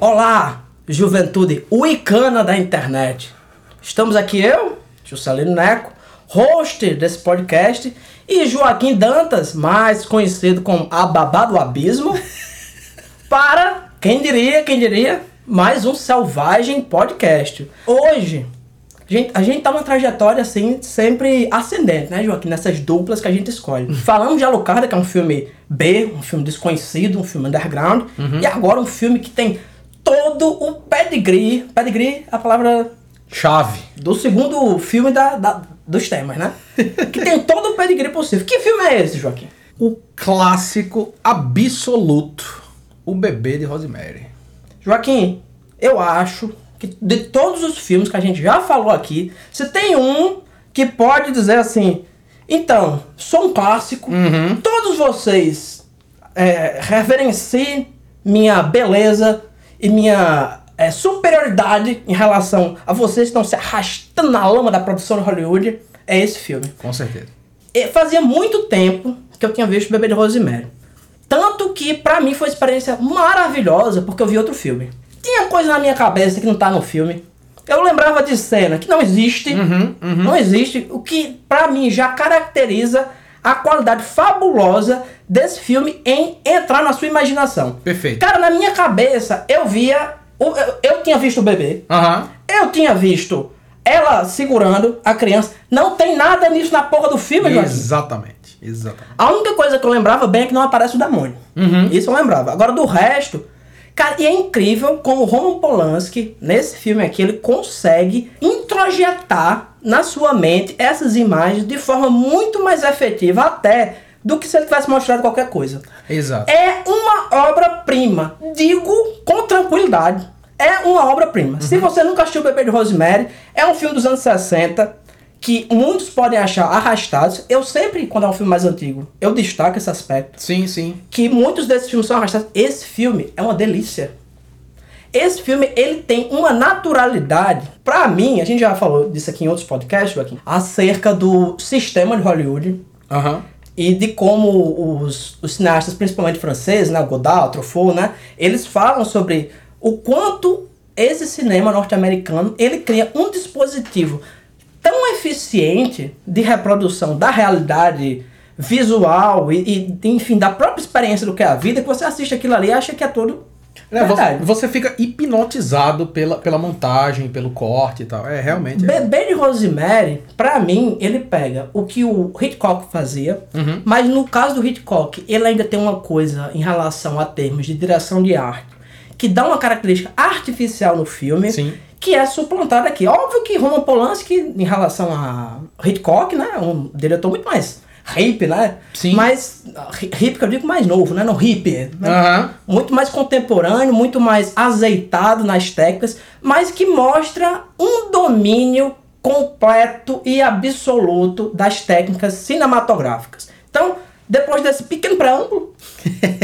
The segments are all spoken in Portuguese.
Olá, juventude uicana da internet. Estamos aqui eu, Juscelino Neco, host desse podcast, e Joaquim Dantas, mais conhecido como a Babá do Abismo, para, quem diria, quem diria, mais um selvagem podcast. Hoje, gente, a gente tá numa trajetória assim, sempre ascendente, né, Joaquim? Nessas duplas que a gente escolhe. Falamos de Alucarda, que é um filme B, um filme desconhecido, um filme underground, e agora um filme que tem todo o pedigree. Pedigree é a palavra Chave. do segundo filme da, da- dos temas, né? que tem todo o pedigree possível. Que filme é esse, Joaquim? O clássico absoluto. O bebê de Rosemary. Joaquim, eu acho que de todos os filmes que a gente já falou aqui, se tem um que pode dizer assim, então, sou um clássico, todos vocês é, reverenciem minha beleza e minha é, superioridade em relação a vocês que estão se arrastando na lama da produção de Hollywood, é esse filme. Com certeza. E fazia muito tempo que eu tinha visto o Bebê de Rosemary. Tanto que pra mim foi uma experiência maravilhosa porque eu vi outro filme. Tinha coisa na minha cabeça que não tá no filme. Eu lembrava de cena que não existe. Não existe. O que pra mim já caracteriza a qualidade fabulosa desse filme em entrar na sua imaginação. Perfeito. Cara, na minha cabeça eu via. Eu, eu tinha visto o bebê. Aham. Eu tinha visto ela segurando a criança. Não tem nada nisso na porra do filme. Exatamente. Exatamente. A única coisa que eu lembrava bem é que não aparece o demônio. Isso eu lembrava. Agora, do resto... Cara, e é incrível como o Roman Polanski, nesse filme aqui, ele consegue introjetar na sua mente essas imagens de forma muito mais efetiva até do que se ele tivesse mostrado qualquer coisa. Exato. É uma obra-prima. Digo com tranquilidade. É uma obra-prima. Se você nunca assistiu o Bebê de Rosemary, é um filme dos anos 60 que muitos podem achar arrastados. Eu sempre, quando é um filme mais antigo, eu destaco esse aspecto. Sim, sim. Que muitos desses filmes são arrastados. Esse filme é uma delícia. Esse filme, ele tem uma naturalidade. Pra mim, a gente já falou disso aqui em outros podcasts, Joaquim, acerca do sistema de Hollywood Aham. e de como os, os cineastas, principalmente franceses, né, Godard, Truffaut, né, eles falam sobre o quanto esse cinema norte-americano ele cria um dispositivo tão eficiente de reprodução da realidade visual e, e, enfim da própria experiência do que é a vida que você assiste aquilo ali e acha que é tudo É, você, você fica hipnotizado pela, pela montagem, pelo corte e tal. É, realmente. é. Bebê de Rosemary, pra mim, ele pega o que o Hitchcock fazia, mas no caso do Hitchcock, ele ainda tem uma coisa em relação a termos de direção de arte, que dá uma característica artificial no filme, Sim. Que é suplantada aqui. Óbvio que Roman Polanski, em relação a Hitchcock, né, é um diretor muito mais hip, né? Sim. Mais hip que eu digo mais novo, né? No hip, né? Muito mais contemporâneo, muito mais azeitado nas técnicas, mas que mostra um domínio completo e absoluto das técnicas cinematográficas. Então, depois desse pequeno preâmbulo,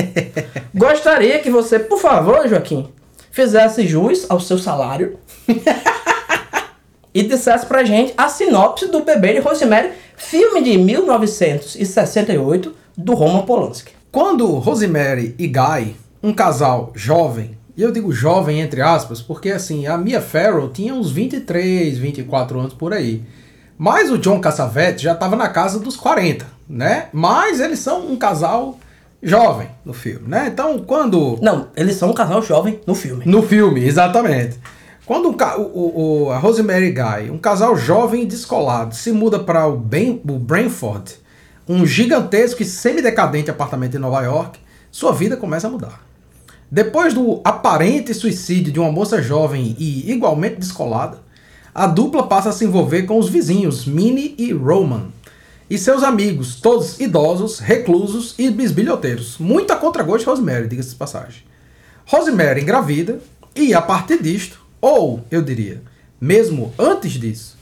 gostaria que você, por favor, Joaquim, fizesse jus ao seu salário e dissesse pra gente a sinopse do Bebê de Rosemary, filme de 1968 do Roman Polanski. Quando Rosemary e Guy, um casal jovem, e eu digo jovem entre aspas, porque assim, a Mia Farrow tinha uns 23, 24 anos por aí. Mas o John Cassavetes já estava na casa dos 40, né? Mas eles são um casal jovem no filme, né? Então, quando Não, eles são um casal jovem no filme. no filme, exatamente. Quando o, ca- o- o- a Rosemary Guy, um casal jovem e descolado, se muda para o, Ben- o Brentford, um gigantesco e semi-decadente apartamento em Nova York, sua vida começa a mudar. Depois do aparente suicídio de uma moça jovem e igualmente descolada, a dupla passa a se envolver com os vizinhos Minnie e Roman, e seus amigos, todos idosos, reclusos e bisbilhoteiros. Muito a contragosto Rosemary, diga-se de passagem. Rosemary engravida e, a partir disto, ou eu diria, mesmo antes disso,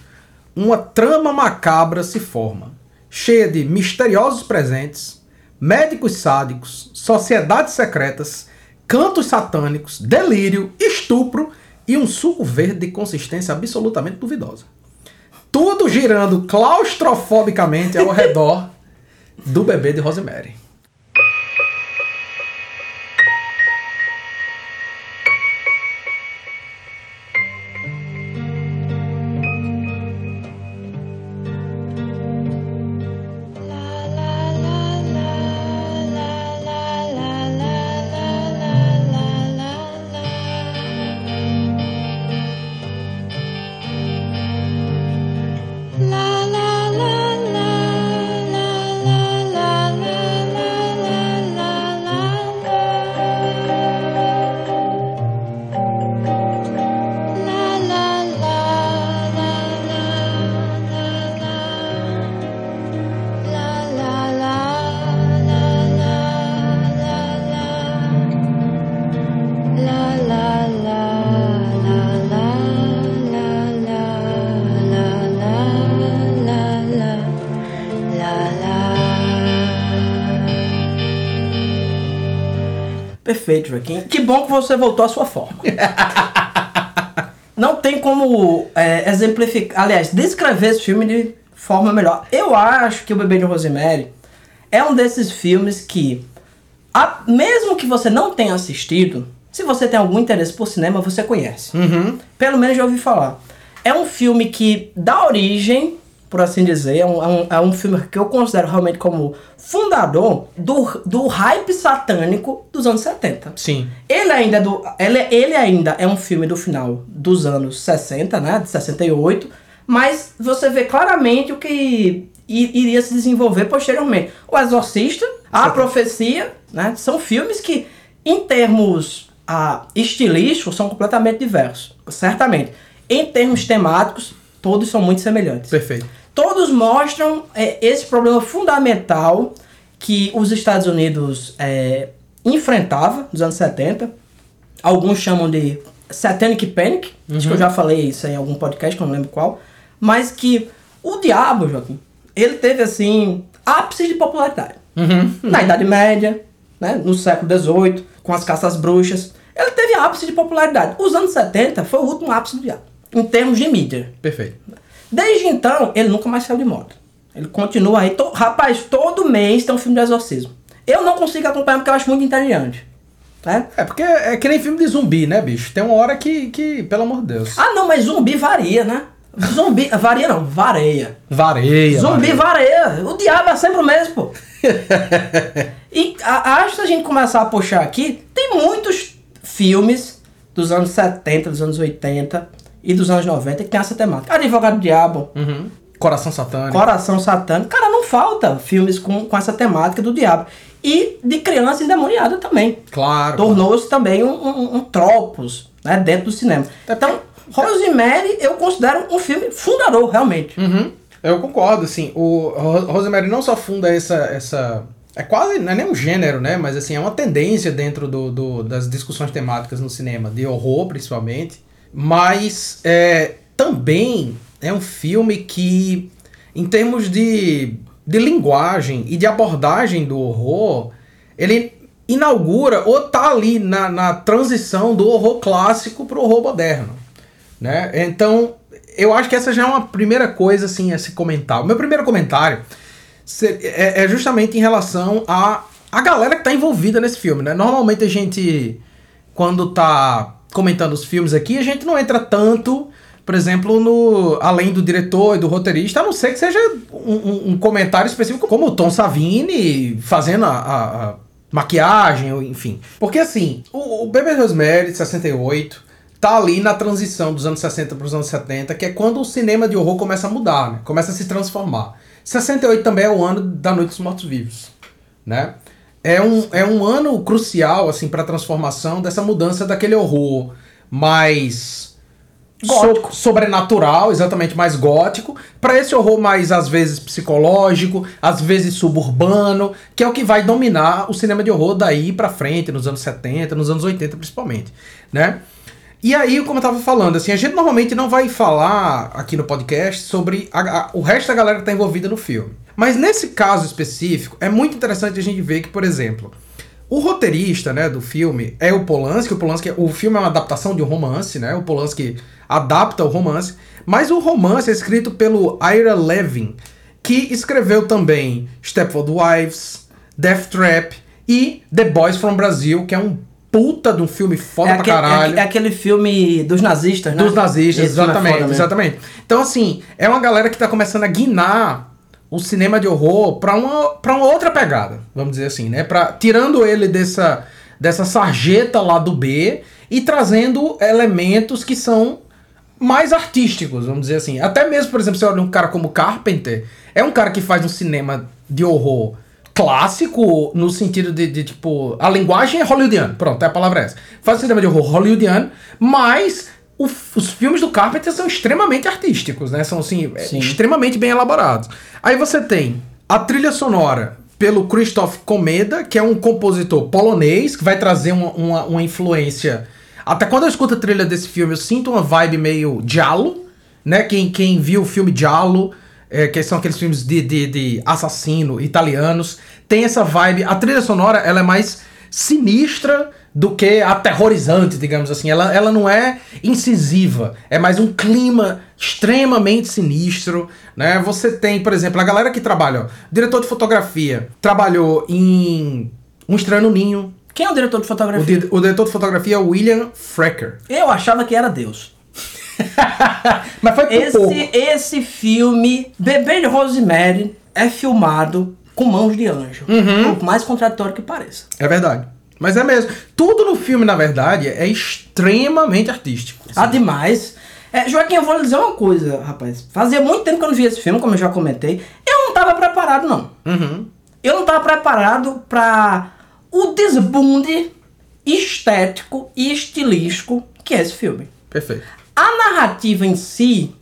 uma trama macabra se forma, cheia de misteriosos presentes, médicos sádicos, sociedades secretas, cantos satânicos, delírio, estupro e um suco verde de consistência absolutamente duvidosa. Tudo girando claustrofobicamente ao redor do bebê de Rosemary. Perfeito, Joaquim. Que bom que você voltou à sua forma. Não tem como é, exemplificar, aliás, descrever esse filme de forma melhor. Eu acho que O Bebê de Rosemary é um desses filmes que, a- mesmo que você não tenha assistido, se você tem algum interesse por cinema, você conhece. Uhum. Pelo menos já ouvi falar. É um filme que dá origem, por assim dizer, é um, é um, é um filme que eu considero realmente como fundador do, do hype satânico dos anos 70. Sim. Ele ainda, é do, ele, ele ainda é um filme do final dos anos 60, né? De 68. Mas você vê claramente o que iria se desenvolver posteriormente. O Exorcista, A Profecia, né? São filmes que, em termos ah, estilísticos, são completamente diversos. Certamente. Em termos temáticos, todos são muito semelhantes Perfeito. todos mostram é, esse problema fundamental que os Estados Unidos é, enfrentava nos anos 70. Alguns chamam de Satanic Panic, acho que eu já falei isso em algum podcast, não lembro qual. Mas que o diabo, Joaquim, ele teve assim ápice de popularidade. Na Idade Média, né, no século XVIII, com as caças bruxas. Ele teve ápice de popularidade. Os anos 70 foi o último ápice do diabo, em termos de mídia. Perfeito. Desde então, ele nunca mais saiu de moda. Ele continua aí. To- Rapaz, todo mês tem um filme de exorcismo. Eu não consigo acompanhar porque eu acho muito entediante. Né? É porque é que nem filme de zumbi, né, bicho? Tem uma hora que, que pelo amor de Deus. Ah, não, mas zumbi varia, né? Zumbi. varia não, vareia. Vareia. Zumbi vareia. vareia. O diabo é sempre o mesmo, pô. e a- acho que a gente começar a puxar aqui, tem muitos filmes dos anos 70, dos anos 80 e dos anos 90 que tem essa temática. Advogado do Diabo, Uhum. Coração satânico. Coração Satânico. Cara, não falta filmes com, com essa temática do diabo. E de criança endemoniada também. Claro. Tornou-se também um, um, um tropos né, dentro do cinema. Então, Rosemary eu considero um filme fundador, realmente. Uhum. Eu concordo, assim, o Ro- Rosemary não só funda essa, essa... É quase, não é nem um gênero, né? Mas assim, é uma tendência dentro do, do- das discussões temáticas no cinema, de horror principalmente. Mas é, também é um filme que, em termos de, de linguagem e de abordagem do horror, ele inaugura ou tá ali na, na transição do horror clássico pro horror moderno né? Então, eu acho que essa já é uma primeira coisa assim a se comentar. O meu primeiro comentário é, é justamente em relação a a galera que tá envolvida nesse filme, né? Normalmente a gente quando tá comentando os filmes aqui, a gente não entra tanto, por exemplo, no além do diretor e do roteirista, a não ser que seja um, um- comentário específico como o Tom Savini fazendo a, a- a maquiagem, enfim. Porque assim, o, o Bebê Rosemary de 68 tá ali na transição dos anos 60 para os anos 70, que é quando o cinema de horror começa a mudar, né? Começa a se transformar. 68 também é o ano da Noite dos Mortos Vivos, né? É um, é um ano crucial assim para a transformação dessa mudança daquele horror mais so- sobrenatural, exatamente mais gótico, para esse horror mais às vezes psicológico, às vezes suburbano, que é o que vai dominar o cinema de horror daí para frente, nos anos 70, nos anos 80 principalmente, né? E aí, como eu tava falando, assim, a gente normalmente não vai falar aqui no podcast sobre a- a- o resto da galera que tá envolvida no filme. Mas nesse caso específico, é muito interessante a gente ver que, por exemplo, O roteirista, né, do filme é o Polanski. O Polanski, o filme é uma adaptação de um romance, né? O Polanski adapta o romance, mas o romance é escrito pelo Ira Levin, que escreveu também Stepford Wives, Death Trap e The Boys from Brazil, que é um puta de um filme foda É pra aquele, é caralho. aque- é aquele filme dos nazistas, né? Dos nazistas, Esse é exatamente, mesmo. exatamente. Então, assim, é uma galera que tá começando a guinar o cinema de horror pra uma, pra uma outra pegada, vamos dizer assim, né? Pra, tirando ele dessa, dessa sarjeta lá do B e trazendo elementos que são mais artísticos, vamos dizer assim. Até mesmo, por exemplo, você olha um cara como Carpenter, é um cara que faz um cinema de horror clássico, no sentido de, de, tipo, a linguagem é hollywoodiana, pronto, é a palavra essa. Faz cinema de horror hollywoodiano, mas o- os filmes do Carpenter são extremamente artísticos, né? São, assim, é, Sim. extremamente bem elaborados. Aí você tem a trilha sonora pelo Krzysztof Komeda, que é um compositor polonês, que vai trazer uma, uma, uma influência... Até quando eu escuto a trilha desse filme, eu sinto uma vibe meio giallo, né? Quem, quem viu o filme Giallo, é, que são aqueles filmes de, de, de assassino italianos, tem essa vibe. A trilha sonora ela é mais sinistra do que aterrorizante, digamos assim. Ela, ela não é incisiva, é mais um clima extremamente sinistro, né? Você tem, por exemplo, a galera que trabalha, ó, diretor de fotografia, trabalhou em Um Estranho no Ninho. Quem é o diretor de O, fotografia? di- o diretor de fotografia é o William Frecker. Eu achava que era Deus. Mas foi pouco. Esse, esse filme, Bebê de Rosemary, é filmado com mãos de anjo. Uhum. Por mais contraditório que pareça. É verdade. Mas é mesmo. Tudo no filme, na verdade, é extremamente artístico. Ah, demais. É, Joaquim, eu vou lhe dizer uma coisa, rapaz. Fazia muito tempo que eu não vi esse filme, como eu já comentei. Eu não tava preparado, não. Uhum. Eu não tava preparado pra o desbunde estético e estilístico que é esse filme. Perfeito. A narrativa em si,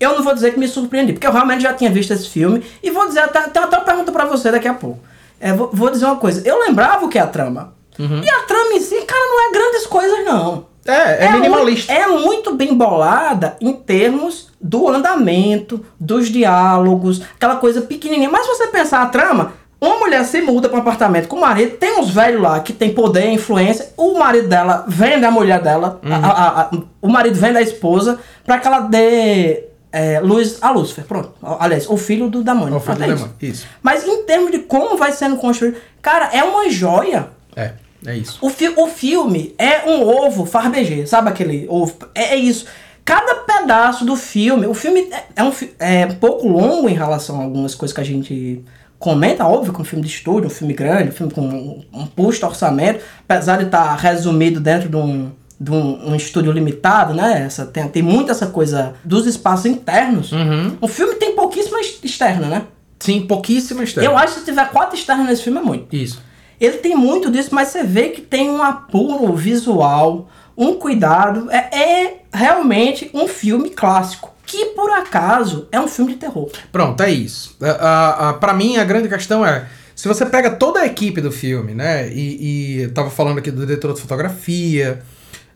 eu não vou dizer que me surpreendi, porque eu realmente já tinha visto esse filme. E vou dizer, até, tem até uma pergunta pra você daqui a pouco. É, vou, vou dizer uma coisa, eu lembrava o que é a trama. E a trama em si, cara, não é grandes coisas, não. É, é, minimalista. Muito, é muito bem bolada em termos do andamento, dos diálogos, aquela coisa pequenininha. Mas se você pensar a trama, uma mulher se muda para um apartamento com o marido, tem uns velhos lá que tem poder, influência, o marido dela vende a mulher dela, Uhum. a- a- a- o marido vende a esposa para que ela dê é, luz a Lúcifer. Pronto. Aliás, o filho do demônio. O filho Pronto, do é demônio, isso. Mas em termos de como vai sendo construído, cara, é uma joia. É, é isso. O, fi o filme é um ovo farbegê, sabe aquele ovo? É, é isso. Cada pedaço do filme, o filme é, é um é um pouco longo em relação a algumas coisas que a gente comenta, óbvio, que é um filme de estúdio, um filme grande, um filme com um, um pusto orçamento, apesar de estar resumido dentro de um, de um, um estúdio limitado, né? Essa, tem, tem muito essa coisa dos espaços internos. Uhum. O filme tem pouquíssima ex- externa, né? Sim, pouquíssima história. Eu acho que se tiver quatro externas nesse filme é muito. Isso. Ele tem muito disso, mas você vê que tem um apuro visual, um cuidado. É, é realmente um filme clássico. Que por acaso é um filme de terror. Pronto, é isso. A, a, a- pra mim, a grande questão é: se você pega toda a equipe do filme, né? E, e tava falando aqui do diretor de fotografia,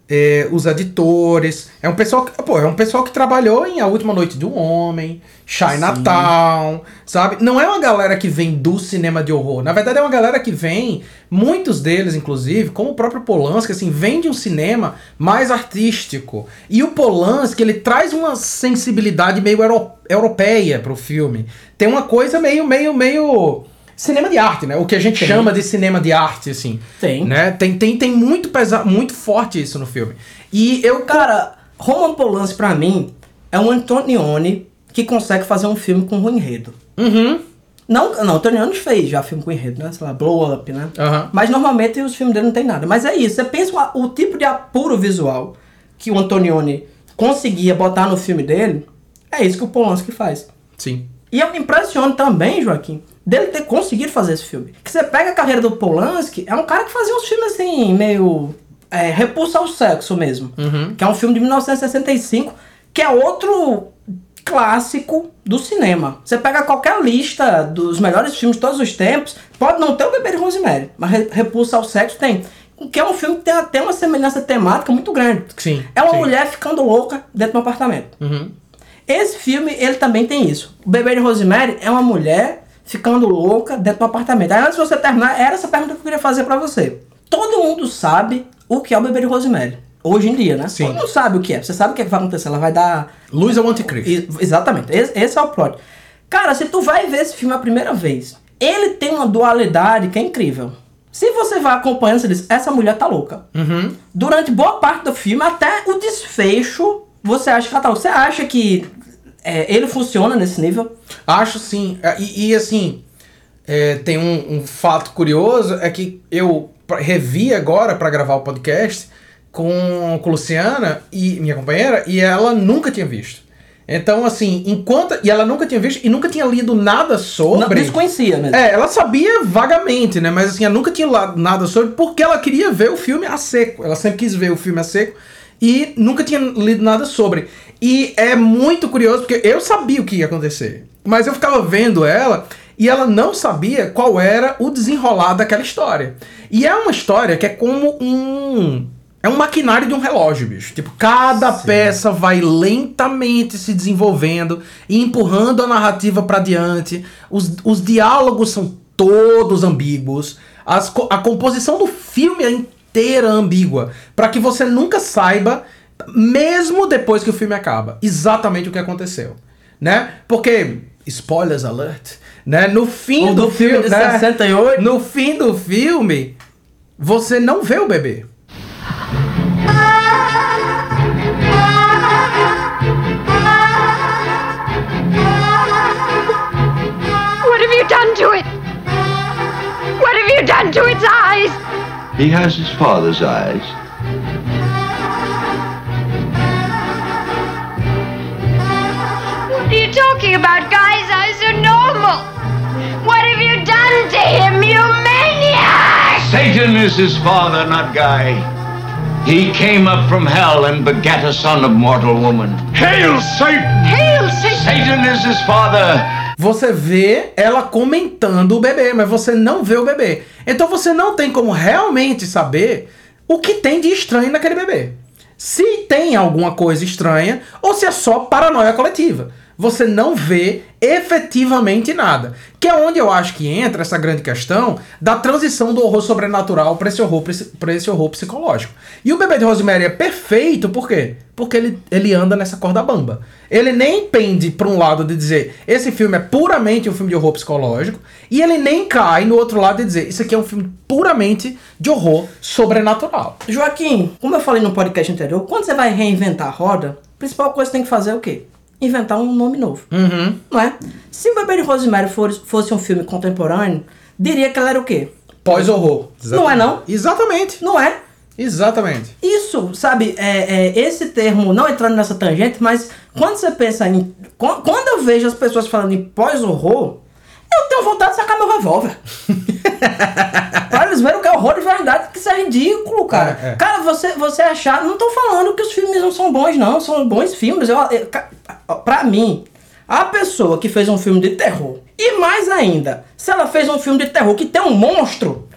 é, os editores. É um pessoal que, pô, é um pessoal que trabalhou em A Última Noite um Homem, Chinatown, sabe? Não é uma galera que vem do cinema de horror. Na verdade, é uma galera que vem, muitos deles, inclusive, como o próprio Polanski, assim, vem de um cinema mais artístico. E o Polanski, ele traz uma sensibilidade meio euro europeia pro filme. Tem uma coisa meio, meio, meio cinema de arte, né? O que a gente Tem. chama de cinema de arte, assim. Tem. Né? Tem, tem, tem muito pesa muito forte isso no filme. E eu, Cara, Roman Polanski pra mim é um Antonioni que consegue fazer um filme com um enredo. Uhum. Não, não, Antonioni fez já filme com enredo, né? Sei lá, Blow Up, né? Aham. Mas normalmente os filmes dele não tem nada. Mas é isso, você pensa o, o tipo de apuro visual que o Antonioni conseguia botar no filme dele, é isso que o Polanski faz. Sim. E eu me impressiono também, Joaquim, dele ter conseguido fazer esse filme. Que você pega a carreira do Polanski, é um cara que fazia uns filmes assim, meio. É, Repulsa ao Sexo mesmo. Uhum. Que é um filme de 1965, que é outro clássico do cinema. Você pega qualquer lista dos melhores filmes de todos os tempos, pode não ter o Bebê de Rosemary, mas Re- Repulsa ao Sexo tem. Que é um filme que tem até uma semelhança temática muito grande. Sim, É uma sim. mulher ficando louca dentro de um apartamento. Uhum. Esse filme, ele também tem isso. O Bebê de Rosemary é uma mulher ficando louca dentro do apartamento. Aí antes de você terminar, era essa pergunta que eu queria fazer pra você. Todo mundo sabe o que é o bebê de Rosemary. Hoje em dia, né? Sim. Todo mundo sabe o que é. Você sabe o que, é que vai acontecer. Ela vai dar. Luz ao anticristo. Exatamente. Esse, esse é o plot. Cara, se tu vai ver esse filme a primeira vez, ele tem uma dualidade que é incrível. Se você vai acompanhando, você diz, essa mulher tá louca. Uhum. Durante boa parte do filme, até o desfecho, você acha que ela tá louca. Você acha que é, ele funciona nesse nível? Acho sim. É, E, e, assim, é, tem um, um fato curioso, é que eu revi agora pra gravar o podcast com, com Luciana, e minha companheira, e ela nunca tinha visto. Então, assim, enquanto. E ela nunca tinha visto e nunca tinha lido nada sobre. Não, desconhecia mesmo. É, ela sabia vagamente, né? Mas assim, ela nunca tinha lá nada sobre porque ela queria ver o filme a seco. Ela sempre quis ver o filme a seco e nunca tinha lido nada sobre. E é muito curioso porque eu sabia o que ia acontecer. Mas eu ficava vendo ela e ela não sabia qual era o desenrolar daquela história. E é uma história que é como um. É um maquinário de um relógio, bicho. Tipo, cada peça vai lentamente se desenvolvendo e empurrando a narrativa pra diante. Os, os diálogos são todos ambíguos. As a composição do filme é inteira ambígua. Pra que você nunca saiba, mesmo depois que o filme acaba, exatamente o que aconteceu. Né? Porque, spoilers alert, né? No fim O do, do filme de né? 68. No fim do filme, você não vê o bebê. What have you done to it? What have you done to its eyes? He has his father's eyes. Talking about? Guy's eyes are normal. What have you done to him, you maniac? Satan is his father, not Guy. He came up from hell and begat a son of mortal woman. Hail, Satan! Hail, Satan! Satan is his father. Você vê ela comentando o bebê, mas você não vê o bebê. Então você não tem como realmente saber o que tem de estranho naquele bebê. Se tem alguma coisa estranha ou se é só paranoia coletiva. Você não vê efetivamente nada. Que é onde eu acho que entra essa grande questão da transição do horror sobrenatural para esse, horror esse horror psicológico. E o bebê de Rosemary é perfeito, por quê? Porque ele, ele anda nessa corda bamba. Ele nem pende para um lado de dizer esse filme é puramente um filme de horror psicológico, e ele nem cai no outro lado de dizer isso aqui é um filme puramente de horror sobrenatural. Joaquim, como eu falei no podcast anterior, quando você vai reinventar a roda, a principal coisa que você tem que fazer é o quê? Inventar um nome novo. Uhum. Não é? Se o Bebê de Rosemary for- fosse um filme contemporâneo, diria que ela era o quê? Pós-horror. Não é não? Exatamente. Não é? Exatamente. Isso, sabe, é, é, esse termo, não entrando nessa tangente, mas quando você pensa em. Quando, quando eu vejo as pessoas falando em pós-horror, eu tenho vontade de sacar meu revólver. pra eles verem o que é horror de verdade, que isso é ridículo, cara. É, é. Cara, você, você achar. Não tô falando que os filmes não são bons, não. São bons filmes. Eu, eu, pra mim, a pessoa que fez um filme de terror, e mais ainda, se ela fez um filme de terror que tem um monstro,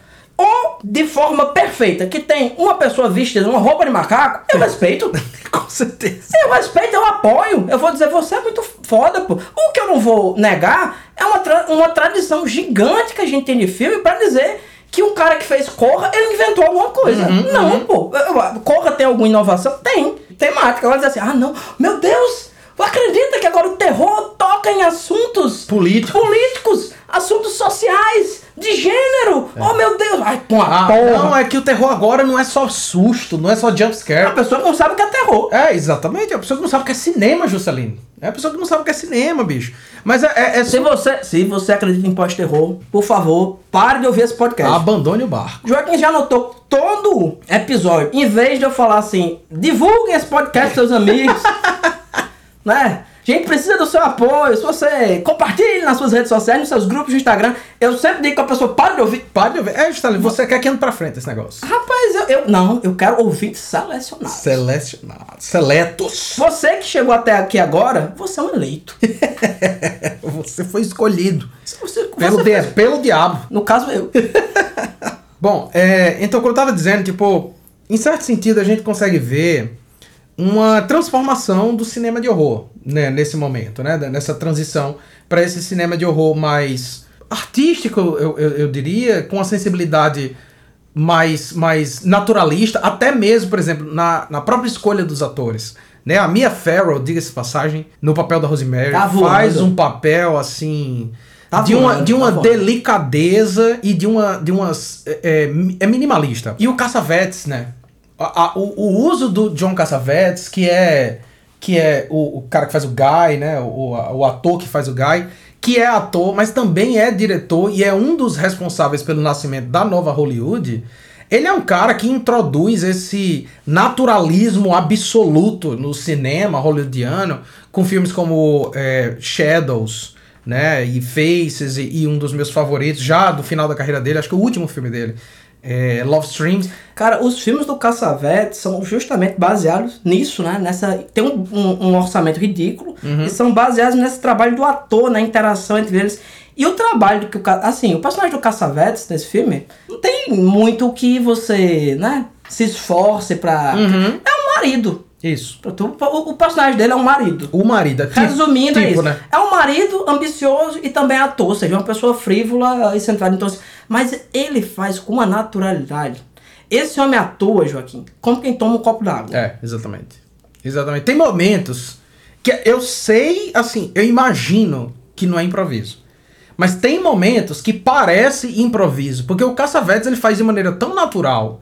ou de forma perfeita, que tem uma pessoa vestida numa roupa de macaco, eu respeito. Com certeza. Eu respeito, eu apoio. Eu vou dizer, você é muito foda, pô. O que eu não vou negar é uma, tra- uma tradição gigante que a gente tem de filme pra dizer que um cara que fez Corra, ele inventou alguma coisa. não, pô. Eu- eu- Corra tem alguma inovação? Tem. Temática. Ela diz assim, ah, não. Meu Deus! Acredita que agora o terror toca em assuntos Políticos. políticos, assuntos sociais, de gênero. Oh, meu Deus. Ai, pô, Ah, porra. não, é que o terror agora não é só susto, não é só A jumpscare. pessoa não sabe o que é terror. É, exatamente. É a pessoa que não sabe o que é cinema, Juscelino. É a pessoa que não sabe o que é cinema, bicho. Mas é, é, é Se você, se você acredita em pós-terror, por favor, pare de ouvir esse podcast. Abandone o barco. Joaquim já anotou todo episódio. Em vez de eu falar assim, divulguem esse podcast seus amigos. né? A gente precisa do seu apoio. Se você compartilhe nas suas redes sociais, nos seus grupos de Instagram, eu sempre digo que a pessoa para de ouvir. Pare de ouvir. É, Juscelino, você quer que ande pra frente esse negócio. Rapaz, eu, eu- não, eu quero ouvir selecionado. Selecionado. Seletos. Você que chegou até aqui agora, você é um eleito. Você foi escolhido. Você, Pelo, você dia- fez- pelo diabo. No caso, eu. Bom, é, então, como eu tava dizendo, tipo, em certo sentido a gente consegue ver uma transformação do cinema de horror, né, nesse momento, né, nessa transição para esse cinema de horror mais artístico, eu, eu, eu diria, com uma sensibilidade mais, mais naturalista, até mesmo, por exemplo, na, na própria escolha dos atores. Né? A Mia Farrow, diga-se passagem, no papel da Rosemary, Tá faz um papel assim. Tá de, uma, voando, de uma tá delicadeza e de uma. De umas, é, é, é minimalista. E o Cassavetes, né? A- a- o, o uso do John Cassavetes, que é. Que é o, o cara que faz o Guy, né? O, o ator que faz o Guy, que é ator, mas também é diretor e é um dos responsáveis pelo nascimento da nova Hollywood. Ele é um cara que introduz esse naturalismo absoluto no cinema hollywoodiano, com filmes como é, Shadows, né, e Faces, e, e um dos meus favoritos, já do final da carreira dele, acho que o último filme dele, é Love Streams. Cara, os filmes do Cassavetes são justamente baseados nisso, né? Nessa, tem um, um- um orçamento ridículo Uhum. e são baseados nesse trabalho do ator, na interação entre eles. E o trabalho que o assim, o personagem do Cassavetes nesse filme não tem muito o que você, né, se esforce pra. Uhum. É um marido. Isso. Tu- O, o personagem dele é um marido. O marido. é tipo- Resumindo, é tipo, isso. né? É um marido ambicioso e também ator, ou seja, uma pessoa frívola e centrada em todos. Mas ele faz com uma naturalidade. Esse homem atua, Joaquim, como quem toma um copo d'água. É, exatamente. Exatamente. Tem momentos que eu sei, assim, eu imagino que não é improviso. Mas tem momentos que parece improviso, porque o Caçavetes ele faz de maneira tão natural.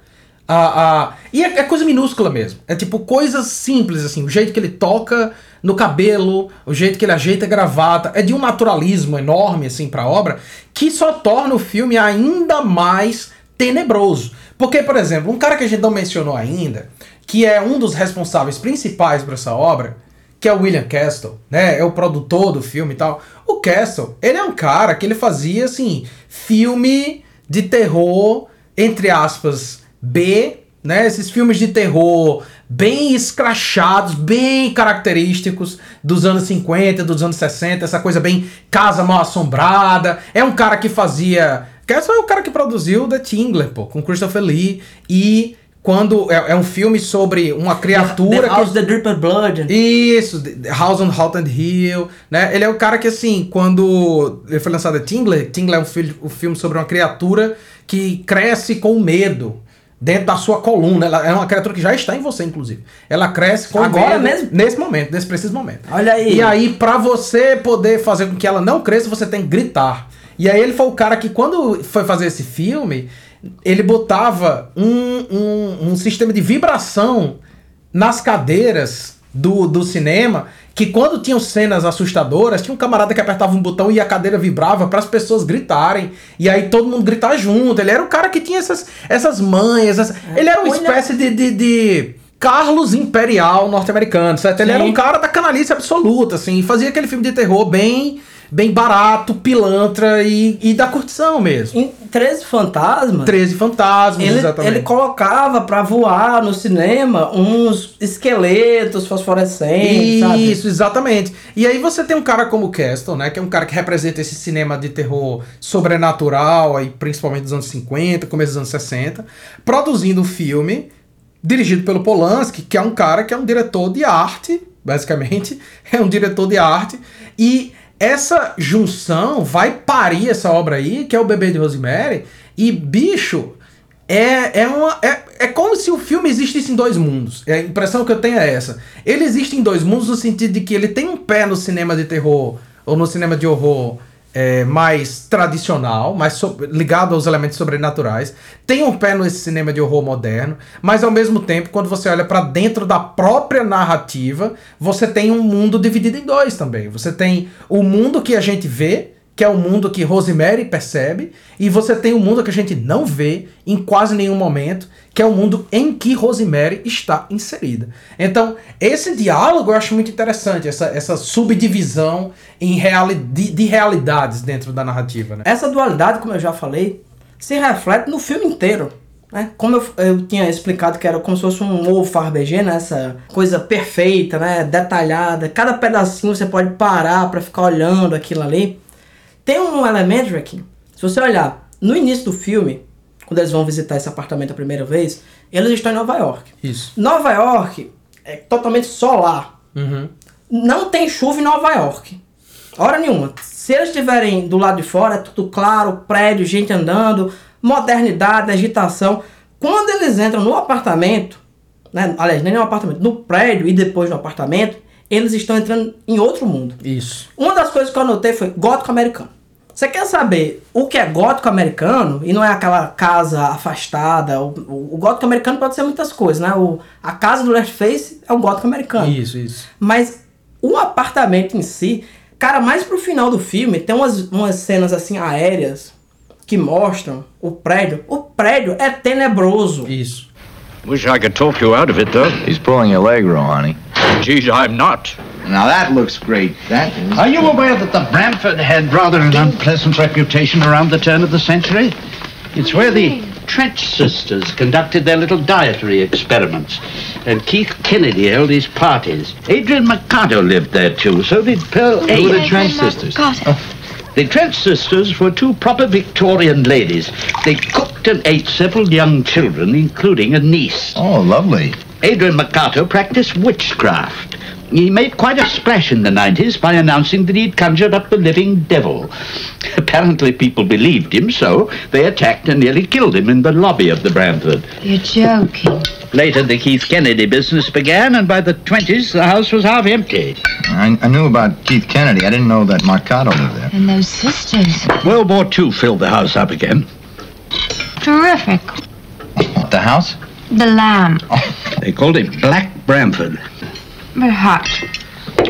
A, a, e é, é coisa minúscula mesmo. É tipo coisas simples, assim. O jeito que ele toca no cabelo, o jeito que ele ajeita a gravata. É de um naturalismo enorme, assim, pra obra, que só torna o filme ainda mais tenebroso. Porque, por exemplo, um cara que a gente não mencionou ainda, que é um dos responsáveis principais por essa obra, que é o William Castle, né? É o produtor do filme e tal. O Castle, ele é um cara que ele fazia, assim, filme de terror, entre aspas, B, né? Esses filmes de terror bem escrachados, bem característicos dos anos 50, dos anos 60, essa coisa bem casa mal assombrada. É um cara que fazia. Castle é o cara que produziu The Tingler, pô, com Christopher Lee. E quando. É, é um filme sobre uma criatura. The que- House, The Dripper Blood. isso, The House on Haunted Hill, né? Ele é o cara que, assim, quando ele foi lançado a Tingler, Tingler é um, um filme sobre uma criatura que cresce com medo dentro da sua coluna. Ela é uma criatura que já está em você, inclusive. Ela cresce com Agora medo mesmo? nesse momento, nesse preciso momento. Olha aí. E aí, pra você poder fazer com que ela não cresça, você tem que gritar. E aí ele foi o cara que, quando foi fazer esse filme, ele botava um, um, um sistema de vibração nas cadeiras do, do cinema, que quando tinham cenas assustadoras, tinha um camarada que apertava um botão e a cadeira vibrava para as pessoas gritarem. E aí todo mundo gritar junto. Ele era o cara que tinha essas, essas manhas. essa- Ele era uma Olha- espécie de- de- de Carlos Imperial norte-americano, certo? Ele Sim. era um cara da canalice absoluta, assim, fazia aquele filme de terror bem, bem barato, pilantra e, e da curtição mesmo. Em 13 Fantasmas, 13 Fantasmas, ele, exatamente. ele colocava pra voar no cinema uns esqueletos fosforescentes, sabe? Isso, exatamente. E aí você tem um cara como o Castle, né? Que é um cara que representa esse cinema de terror sobrenatural, aí, principalmente dos anos 50, começo dos anos 60, produzindo um filme dirigido pelo Polanski, que é um cara que é um diretor de arte, basicamente, é um diretor de arte, e essa junção vai parir essa obra aí, que é o Bebê de Rosemary, e bicho, é, é, uma, é, é como se o filme existisse em dois mundos. A impressão que eu tenho é essa. Ele existe em dois mundos no sentido de que ele tem um pé no cinema de terror ou no cinema de horror é, mais tradicional, mais so- ligado aos elementos sobrenaturais. Tem um pé nesse cinema de horror moderno, mas ao mesmo tempo, quando você olha para dentro da própria narrativa, você tem um mundo dividido em dois também. Você tem o mundo que a gente vê que é o mundo que Rosemary percebe, e você tem o mundo que a gente não vê em quase nenhum momento, que é o mundo em que Rosemary está inserida. Então, esse diálogo eu acho muito interessante, essa, essa subdivisão em reali de, de realidades dentro da narrativa. Né? Essa dualidade, como eu já falei, se reflete no filme inteiro. Né? Como eu, eu tinha explicado que era como se fosse um ovo farbegê, né? essa coisa perfeita, né? detalhada. Cada pedacinho você pode parar para ficar olhando aquilo ali. Tem um elemento aqui. Se você olhar no início do filme, quando eles vão visitar esse apartamento a primeira vez, eles estão em Nova York. Isso. Nova York é totalmente solar. Uhum. Não tem chuva em Nova York. Hora nenhuma. Se eles estiverem do lado de fora, é tudo claro, prédio, gente andando, modernidade, agitação. Quando eles entram no apartamento, né, aliás, nem no apartamento, no prédio e depois no apartamento, eles estão entrando em outro mundo. Isso. Uma das coisas que eu anotei foi gótico americano. Você quer saber o que é gótico americano e não é aquela casa afastada? O, o, o gótico americano pode ser muitas coisas, né? O, a casa do Leatherface é um gótico americano. Isso, isso. Mas o apartamento em si, cara, mais pro final do filme, tem umas, umas cenas assim aéreas que mostram o prédio. O prédio é tenebroso. Isso. Wish I could talk you out of it, though. He's pulling your leg, honey. Geez, I'm not. Now that looks great. That is. Are you aware that the Bramford had rather an unpleasant reputation around the turn of the century? It's where the Trench sisters conducted their little dietary experiments. And Keith Kennedy held his parties. Adrian Mercado lived there too, so did Pearl Who were the Trench sisters? The Trench sisters were two proper Victorian ladies. They cooked and ate several young children, including a niece. Oh, lovely. Adrian Mercato practiced witchcraft. He made quite a splash in the 90s by announcing that he'd conjured up the living devil. Apparently people believed him, so they attacked and nearly killed him in the lobby of the Bramford. You're joking. Later, the Keith Kennedy business began, and by the 20s, the house was half empty. I, I knew about Keith Kennedy. I didn't know that Marcado lived there. And those sisters. World War II filled the house up again. Terrific. The house? The lamb. They called it Black Bramford. But hush.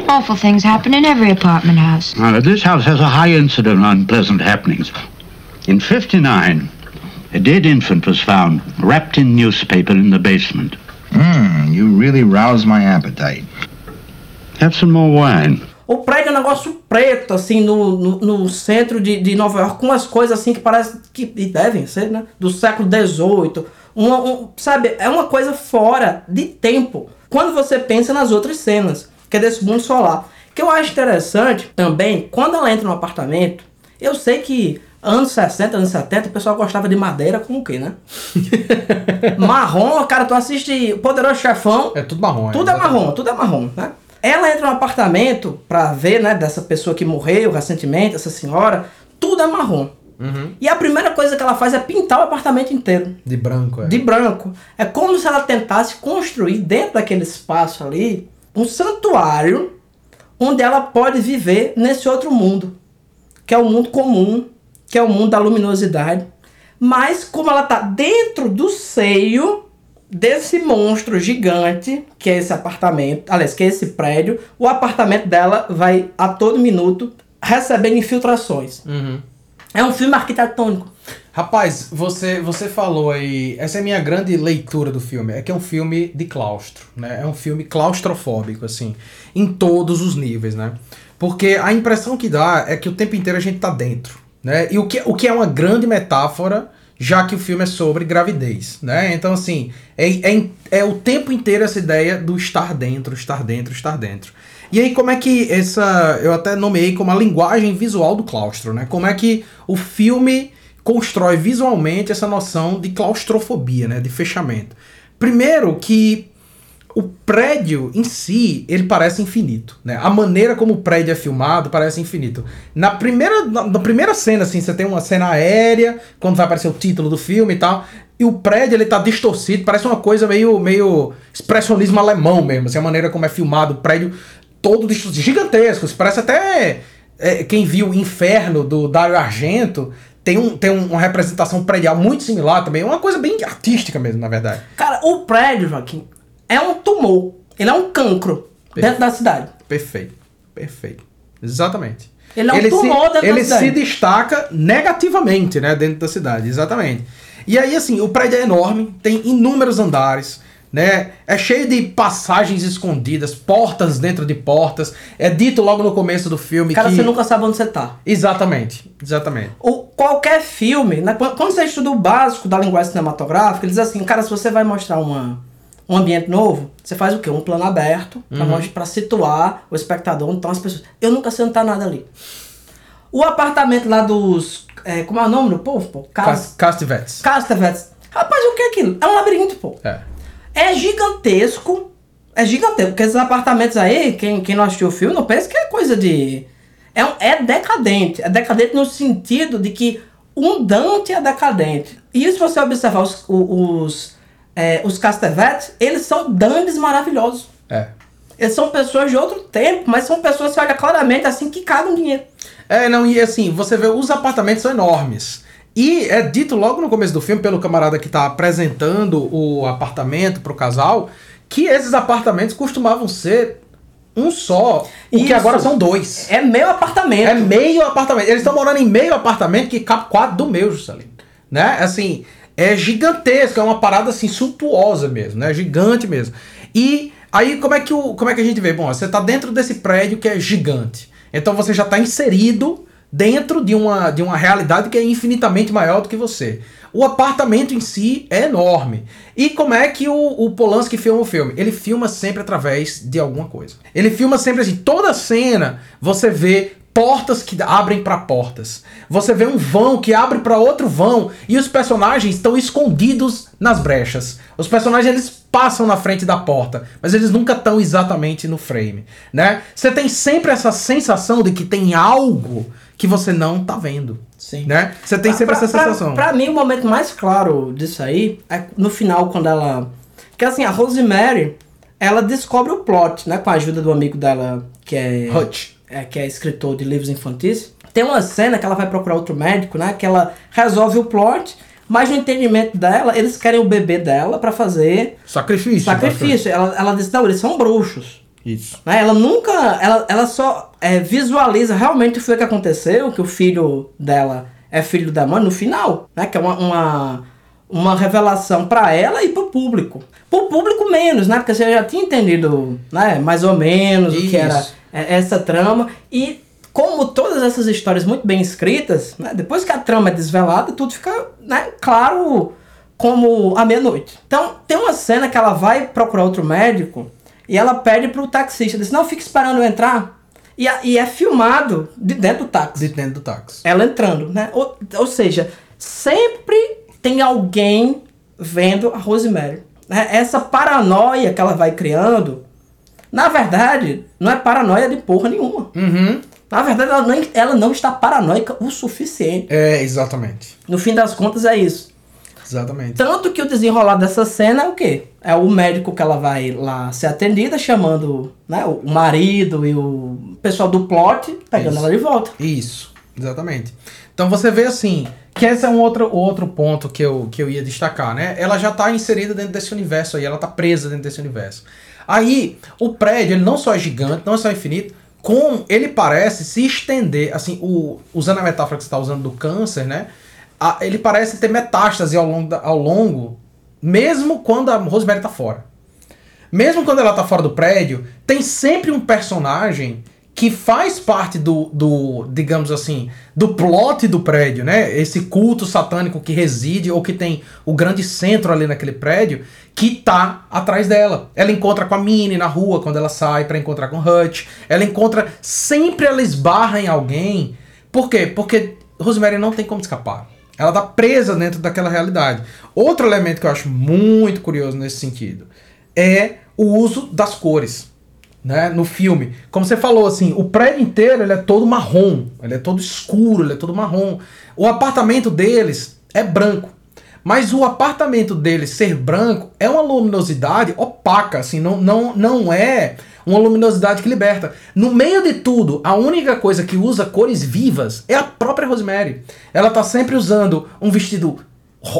Awful things happen in every apartment house. Now, this house has a high incidence of unpleasant happenings. In 59, a dead infant was found, wrapped in newspaper in the basement. Mmm, you really roused my appetite. Have some more wine. O prédio é um negócio preto, assim, no, no, no centro de, de Nova York, com umas coisas assim que parece que e devem ser, né? Do século XVIII. Um, um, sabe, é uma coisa fora de tempo. Quando você pensa nas outras cenas, que é desse mundo solar. que eu acho interessante também, quando ela entra no apartamento, eu sei que anos 60, anos 70, o pessoal gostava de madeira com o quê, né? marrom, cara, tu assiste Poderoso Chefão, É tudo marrom. tudo é exatamente. marrom, tudo é marrom, né? Ela entra no apartamento pra ver, né, dessa pessoa que morreu recentemente, essa senhora, tudo é marrom. E a primeira coisa que ela faz é pintar o apartamento inteiro De branco, é. de branco. É como se ela tentasse construir dentro daquele espaço ali um santuário onde ela pode viver nesse outro mundo, que é o mundo comum, que é o mundo da luminosidade. Mas como ela tá dentro do seio desse monstro gigante, que é esse apartamento, aliás, que é esse prédio, o apartamento dela vai a todo minuto recebendo infiltrações. É um filme arquitetônico. Rapaz, você, você falou aí. Essa é a minha grande leitura do filme. É que é um filme de claustro, né? É um filme claustrofóbico, assim. Em todos os níveis, né? Porque a impressão que dá é que o tempo inteiro a gente tá dentro, né? E o que, o que é uma grande metáfora, já que o filme é sobre gravidez, né? Então, assim, é, é, é o tempo inteiro essa ideia do estar dentro, estar dentro, estar dentro. E aí, como é que essa. Eu até nomeei como a linguagem visual do claustro, né? Como é que o filme constrói visualmente essa noção de claustrofobia, né? De fechamento. Primeiro que o prédio em si, ele parece infinito, né? A maneira como o prédio é filmado parece infinito. Na primeira, na, na primeira cena, assim, você tem uma cena aérea, quando vai aparecer o título do filme e tal, e o prédio, ele tá distorcido, parece uma coisa meio, meio expressionismo alemão mesmo, assim, a maneira como é filmado, o prédio todo distorcido, gigantesco, isso parece até... é, quem viu Inferno, do Dario Argento, tem, um, tem uma representação predial muito similar também, uma coisa bem artística mesmo, na verdade. Cara, o prédio, Joaquim, é um tumor. Ele é um cancro dentro da cidade. Perfeito. Perfeito. Exatamente. Ele é um tumor se, dentro da Ele cidade. se destaca negativamente, né, dentro da cidade, exatamente. E aí, assim, o prédio é enorme, tem inúmeros andares, né? É cheio de passagens escondidas, portas dentro de portas. É dito logo no começo do filme Cara, que... você nunca sabe onde você tá. Exatamente, exatamente. O, qualquer filme, né, quando você estuda o básico da linguagem cinematográfica, eles assim, cara, se você vai mostrar uma, um ambiente novo, você faz o quê? Um plano aberto pra, Uhum. pra situar o espectador, então as pessoas. Eu nunca sei onde tá nada ali. O apartamento lá dos. é, como é o nome do povo? Pô? Cas- Cas- Castivetes. Castavets. Rapaz, o que é aquilo? É um labirinto, pô. É. É gigantesco. É gigantesco. Porque esses apartamentos aí, quem, quem não assistiu o filme, não pensa que é coisa de. é, é decadente. É decadente no sentido de que um Dante é decadente. E se você observar os, os, é, os Castevetes, eles são dandes maravilhosos. É. Eles são pessoas de outro tempo, mas são pessoas que olha claramente assim que cagam dinheiro. É, não, e assim, você vê, os apartamentos são enormes. E é dito logo no começo do filme, pelo camarada que tá apresentando o apartamento pro casal, que esses apartamentos costumavam ser um só, o que agora são dois. É meu apartamento. É meio apartamento. Eles estão morando em meio apartamento que cabe quatro do meu, Juscelino. Né? Assim, é gigantesco, é uma parada assim suntuosa mesmo, né? Gigante mesmo. E aí como é que o como é que a gente vê? Bom, você tá dentro desse prédio que é gigante. Então você já tá inserido dentro de uma de uma realidade que é infinitamente maior do que você. O apartamento em si é enorme. E como é que o, o Polanski filma o filme? Ele filma sempre através de alguma coisa. Ele filma sempre assim, toda cena você vê portas que abrem para portas. Você vê um vão que abre para outro vão e os personagens estão escondidos nas brechas. Os personagens eles passam na frente da porta, mas eles nunca estão exatamente no frame, né? Você tem sempre essa sensação de que tem algo que você não tá vendo. Sim. Né? Você tem sempre Pra- essa pra- sensação. Pra, mim, o momento mais claro disso aí é no final, quando ela. Que assim, a Rosemary, ela descobre o plot, né? Com a ajuda do amigo dela, que é. Hutch. é, que é escritor de livros infantis. Tem uma cena que ela vai procurar outro médico, né? Que ela resolve o plot, mas no entendimento dela, eles querem o bebê dela pra fazer Sacrifício. sacrifício. Ela, ela diz, não, eles são bruxos. Isso. Né? Ela nunca. Ela, ela só é, visualiza realmente o que foi que aconteceu, que o filho dela é filho da mãe no final, né? Que é uma, uma, uma revelação pra ela e pro público. Pro público menos, né? Porque você já tinha entendido, né? Mais ou menos o que era Isso. é, essa trama. E como todas essas histórias muito bem escritas, né? Depois que a trama é desvelada, tudo fica né, claro como a meia-noite. Então, tem uma cena que ela vai procurar outro médico e ela pede pro taxista, diz, não, fica esperando eu entrar. E, a- e é filmado de dentro do táxi. De dentro do táxi. Ela entrando, né? Ou, ou seja, sempre tem alguém vendo a Rosemary. né? Essa paranoia que ela vai criando, na verdade, não é paranoia de porra nenhuma. Uhum. Na verdade, ela não, ela não está paranoica o suficiente. É, exatamente. No fim das contas, é isso. Exatamente. Tanto que o desenrolar dessa cena é o quê? É o médico que ela vai lá ser atendida, chamando né, o marido e o pessoal do plot, pegando Isso. ela de volta. Isso, exatamente. Então você vê assim, que esse é um outro, outro ponto que eu, que eu ia destacar, né? Ela já tá inserida dentro desse universo aí, ela tá presa dentro desse universo. Aí, o prédio, ele não só é gigante, não é só infinito, como ele parece se estender, assim, o, usando a metáfora que você está usando do câncer, né? A- ele parece ter metástase ao longo, da- ao longo, mesmo quando a Rosemary tá fora. Mesmo quando ela tá fora do prédio, tem sempre um personagem que faz parte do, do, digamos assim, do plot do prédio, né? Esse culto satânico que reside ou que tem o grande centro ali naquele prédio, que tá atrás dela. Ela encontra com a Minnie na rua quando ela sai pra encontrar com o Hutch. Ela encontra, sempre ela esbarra em alguém. Por quê? Porque Rosemary não tem como escapar. Ela tá presa dentro daquela realidade. Outro elemento que eu acho muito curioso nesse sentido é o uso das cores. Né, no filme. Como você falou, assim, o prédio inteiro ele é todo marrom, ele é todo escuro, ele é todo marrom. O apartamento deles é branco. Mas o apartamento deles ser branco é uma luminosidade opaca, assim, não, não, não é uma luminosidade que liberta. No meio de tudo, a única coisa que usa cores vivas é a própria Rosemary. Ela tá sempre usando um vestido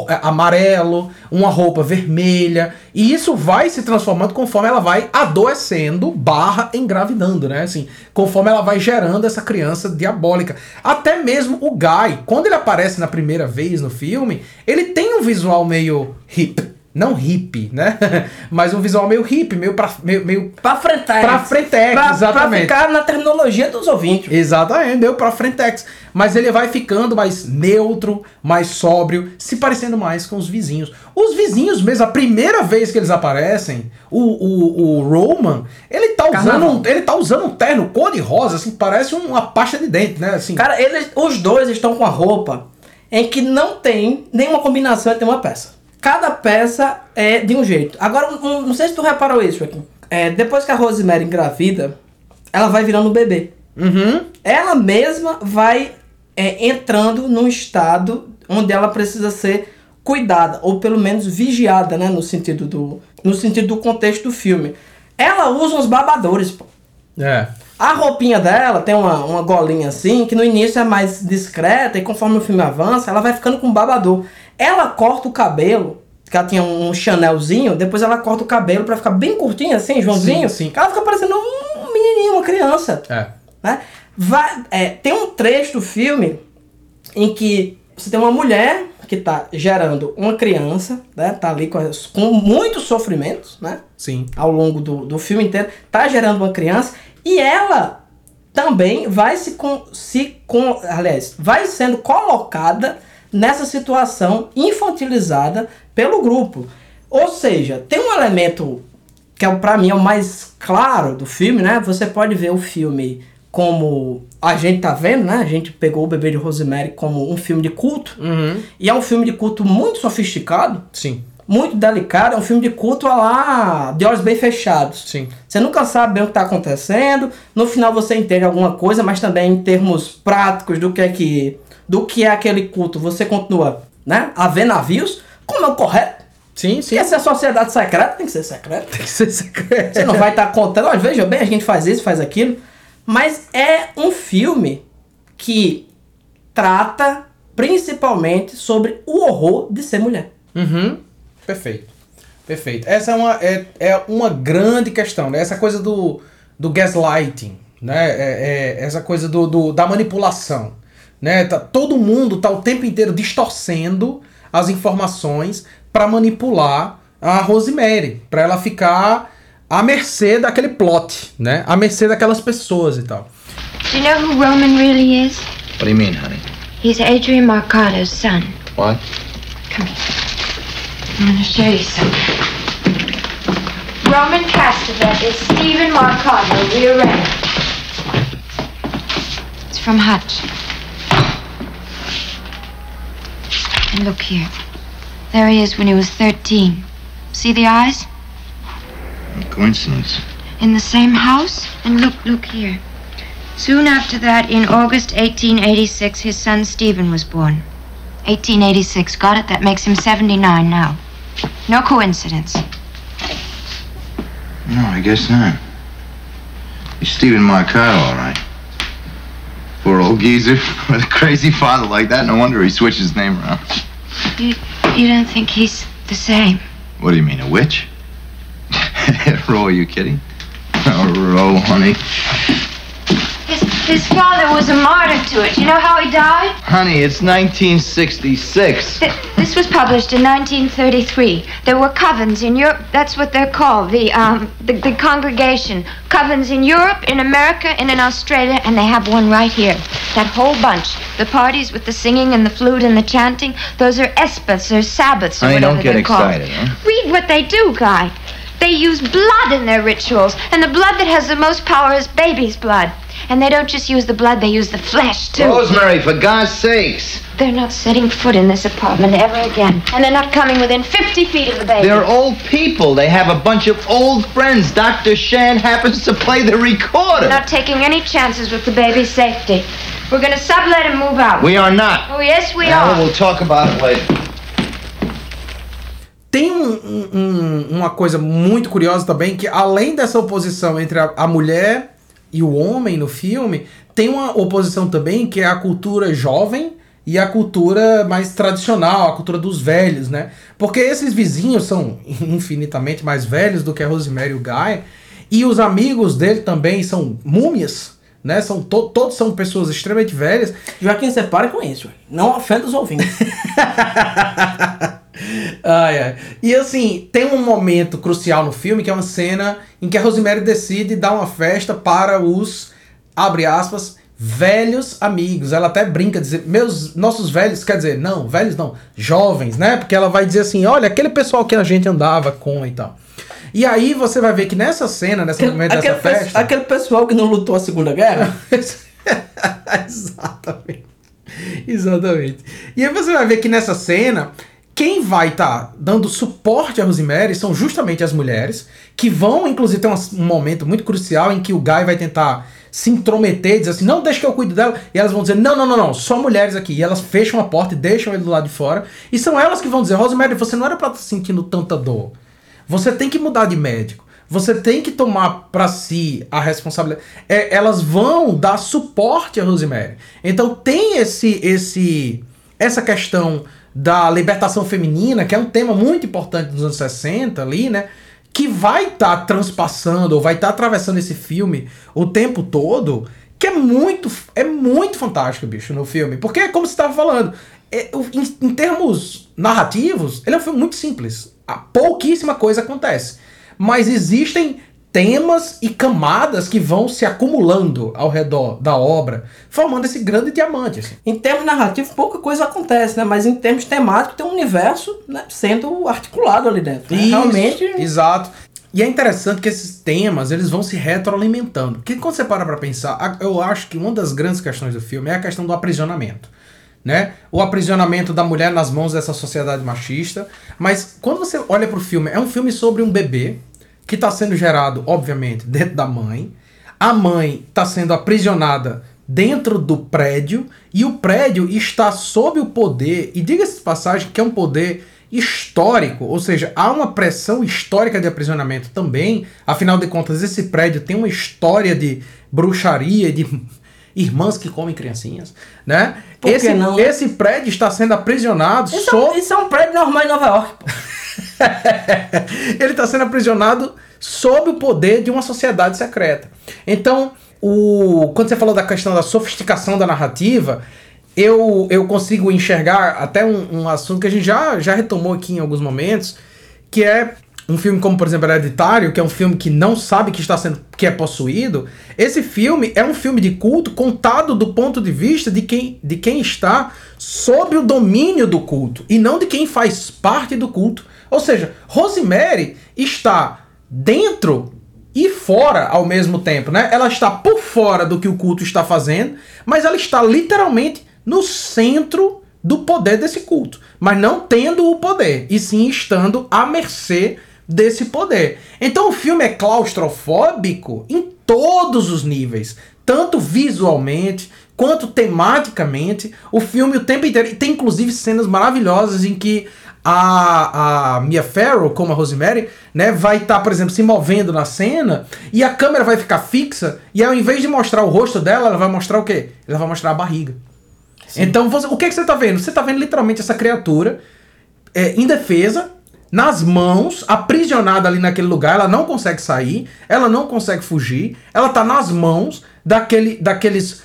é, amarelo, uma roupa vermelha, e isso vai se transformando conforme ela vai adoecendo, barra engravidando, né? Assim, conforme ela vai gerando essa criança diabólica. Até mesmo o Guy, quando ele aparece na primeira vez no filme, ele tem um visual meio hip. Não hippie, né? Mas um visual meio hippie, meio pra, meio, meio Pra frentex. Pra frentex, Pra- exatamente. Pra ficar na terminologia dos ouvintes. Exatamente, deu pra frentex. Mas ele vai ficando mais neutro, mais sóbrio, se parecendo mais com os vizinhos. Os vizinhos mesmo, a primeira vez que eles aparecem, o, o, o Roman, ele tá, usando um, ele tá usando um terno cor-de-rosa, assim, parece uma pasta de dente, né? Assim, Cara, eles, os dois estão com a roupa em que não tem nenhuma combinação entre uma peça. Cada peça é de um jeito. Agora, um- um- não sei se tu reparou isso aqui. É, depois que a Rosemary engravida, ela vai virando um bebê. Uhum. ela mesma vai é, entrando num estado onde ela precisa ser cuidada ou pelo menos vigiada, né, no sentido do no sentido do contexto do filme. Ela usa uns babadores, pô. É. A roupinha dela tem uma, uma golinha assim, que no início é mais discreta, e conforme o filme avança, ela vai ficando com babador. Ela corta o cabelo, que ela tinha um chanelzinho, depois ela corta o cabelo pra ficar bem curtinho assim, Joãozinho. Sim, sim. Ela fica parecendo um menininho, uma criança É. né? Vai, é, tem um trecho do filme em que você tem uma mulher que tá gerando uma criança, né? Tá ali com, com muitos sofrimentos, né? Sim. Ao longo do, do filme inteiro, tá gerando uma criança e ela também vai se com, se com, aliás, vai sendo colocada nessa situação infantilizada pelo grupo. Ou seja, tem um elemento que é para mim é o mais claro do filme, né? Você pode ver o filme como a gente tá vendo, né? A gente pegou o Bebê de Rosemary como um filme de culto. Uhum. E é um filme de culto muito sofisticado, Sim. muito delicado. É um filme de culto a lá de olhos bem fechados. Sim. Você nunca sabe bem o que está acontecendo. No final você entende alguma coisa, mas também em termos práticos do que é que do que é aquele culto, você continua, né, a ver navios, como é o correto. Sim, sim. Se essa sociedade secreta tem que ser secreta. Tem que ser secreto. Você não vai estar contando, olha, veja bem, a gente faz isso, faz aquilo. Mas é um filme que trata principalmente sobre o horror de ser mulher. Uhum. Perfeito. Perfeito. Essa é uma, é, é uma grande questão, né? Essa coisa do, do gaslighting, né? É, é essa coisa do, do- da manipulação, né? Tá, todo mundo tá o tempo inteiro distorcendo as informações para manipular a Rosemary, para ela ficar à mercê daquele plot, né? À mercê daquelas pessoas e tal. Do you know who Roman really is? What do you mean, honey? He's Adrian Marcado's son. What? Come here. I'm going to show you something. Roman Castevet is Stephen Marcado, rearranged. It's from Hutch. And look here. There he is when he was 13. See the eyes? A Coincidence. In the same house? And look, look here. Soon after that, in August 1886, his son Stephen was born. 1886, got it? That makes him 79 now. No coincidence. No, I guess not. You're Stephen Marcado, all right. Poor old geezer with a crazy father like that. No wonder he switched his name around. You, you don't think he's the same? What do you mean, a witch? Ro, are you kidding? Oh, Ro, honey. His, father was a martyr to it. You know how he died? Honey, it's 1966. Th- this was published in 1933. There were covens in Europe. That's what they're called. The um the, the congregation covens in Europe, in America, and in Australia, and they have one right here. That whole bunch. The parties with the singing and the flute and the chanting. Those are espas or sabbaths or Honey, whatever don't get they're called. excited, huh? Read what they do, Guy. They use blood in their rituals, and the blood that has the most power is baby's blood. And they don't just use the blood; they use the flesh too. Rosemary, for God's sakes. They're not setting foot in this apartment ever again. And they're not coming within 50 feet of the baby. They're old people. They have a bunch of old friends. Dr. Shan happens to play the recorder. not taking any chances with the baby's safety. We're gonna sublet and move out. We are not. oh, yes, we Now, are. we'll talk about it later. Tem um- um- um- uma coisa muito curiosa também, que além dessa oposição entre a, a mulher e o homem no filme, tem uma oposição também que é a cultura jovem e a cultura mais tradicional, a cultura dos velhos, né? Porque esses vizinhos são infinitamente mais velhos do que a Rosemary e o Guy, e os amigos dele também são múmias, né? São to- todos são pessoas extremamente velhas. Joaquim, você para com isso. Não ofenda os ouvintes. Ai, ai. E assim, tem um momento crucial no filme que é uma cena em que a Rosemary decide dar uma festa para os, abre aspas, velhos amigos. Ela até brinca, dizer, meus, nossos velhos, quer dizer, não, velhos não, jovens, né? Porque ela vai dizer assim, olha, aquele pessoal que a gente andava com e tal. E aí você vai ver que nessa cena, nesse momento aquele, dessa pe- festa... aquele pessoal que não lutou a Segunda Guerra. Exatamente. Exatamente. E aí você vai ver que nessa cena, quem vai estar dando suporte a Rosemary são justamente as mulheres, que vão, inclusive, ter um, momento muito crucial em que o Guy vai tentar se intrometer, dizer assim, não, deixa que eu cuido dela. E elas vão dizer, não, não, não, não, só mulheres aqui. E elas fecham a porta e deixam ele do lado de fora. E são elas que vão dizer, Rosemary, você não era pra estar sentindo tanta dor. Você tem que mudar de médico. Você tem que tomar pra si a responsabilidade. É, elas vão dar suporte a Rosemary. Então tem esse, esse, essa questão da libertação feminina, que é um tema muito importante dos anos 60 ali, né? Que vai estar tá transpassando, ou vai estar tá atravessando esse filme o tempo todo, que é muito, é muito fantástico, bicho, no filme. Porque, como você estava falando, é, em, em termos narrativos, ele é um filme muito simples. Pouquíssima coisa acontece mas existem temas e camadas que vão se acumulando ao redor da obra, formando esse grande diamante. Assim. Em termos narrativos, pouca coisa acontece, né? Mas em termos temáticos, tem um universo né, sendo articulado ali dentro. Né? Isso, Realmente. Exato. E é interessante que esses temas eles vão se retroalimentando. Porque quando você para pra pensar, eu acho que uma das grandes questões do filme é a questão do aprisionamento. Né? O aprisionamento da mulher nas mãos dessa sociedade machista. Mas quando você olha pro filme, é um filme sobre um bebê que está sendo gerado, obviamente, dentro da mãe. A mãe está sendo aprisionada dentro do prédio e o prédio está sob o poder, e diga-se de passagem que é um poder histórico, ou seja, há uma pressão histórica de aprisionamento também. Afinal de contas, esse prédio tem uma história de bruxaria, de irmãs que comem criancinhas, né? esse, não, esse prédio está sendo aprisionado. Isso, so... é, um, isso é um prédio normal em Nova York. Ele está sendo aprisionado sob o poder de uma sociedade secreta. Então, o, quando você falou da questão da sofisticação da narrativa, eu, eu consigo enxergar até um, um assunto que a gente já, já retomou aqui em alguns momentos, que é um filme como, por exemplo, Hereditário, que é um filme que não sabe que está sendo que é possuído, esse filme é um filme de culto contado do ponto de vista de quem, de quem está sob o domínio do culto e não de quem faz parte do culto. Ou seja, Rosemary está dentro e fora ao mesmo tempo, né? Ela está por fora do que o culto está fazendo, mas ela está literalmente no centro do poder desse culto, mas não tendo o poder, e sim estando à mercê desse poder. Então o filme é claustrofóbico em todos os níveis, tanto visualmente quanto tematicamente. O filme o tempo inteiro e tem inclusive cenas maravilhosas em que a, a Mia Farrow, como a Rosemary, né, vai estar, tá, por exemplo, se movendo na cena e a câmera vai ficar fixa e ao invés de mostrar o rosto dela, ela vai mostrar o quê? Ela vai mostrar a barriga. Sim. Então, você, o que, que você está vendo? Você está vendo literalmente essa criatura é, indefesa, nas mãos, aprisionada ali naquele lugar, ela não consegue sair, ela não consegue fugir, ela está nas mãos daquele, daqueles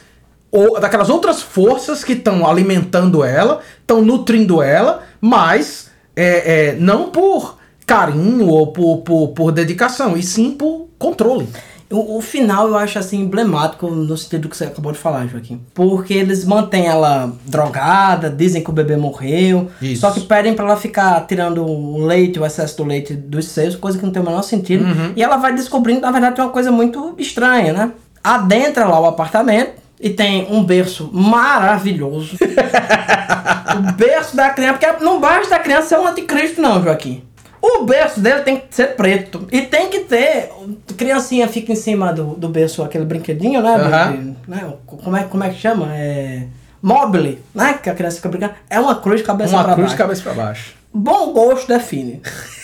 ou, daquelas outras forças que estão alimentando ela, estão nutrindo ela, mas é, é, não por carinho ou por, por, por dedicação, e sim por controle. O, o, final eu acho assim emblemático no sentido que você acabou de falar, Joaquim. Porque eles mantêm ela drogada, dizem que o bebê morreu, Isso. só que pedem para ela ficar tirando o leite, o excesso do leite dos seios, coisa que não tem o menor sentido. Uhum. E ela vai descobrindo, na verdade, tem uma coisa muito estranha, né? Adentra lá o apartamento, e tem um berço maravilhoso. o berço da criança, porque não basta da criança ser um anticristo, não, Joaquim. O berço dele tem que ser preto. E tem que ter. Criancinha fica em cima do, do berço, aquele brinquedinho, né? Uhum. né? Como, é, como é que chama? É. Mobile, né? Que a criança fica brincando. É uma cruz de cabeça uma pra cruz baixo. de cabeça pra baixo. Bom gosto define.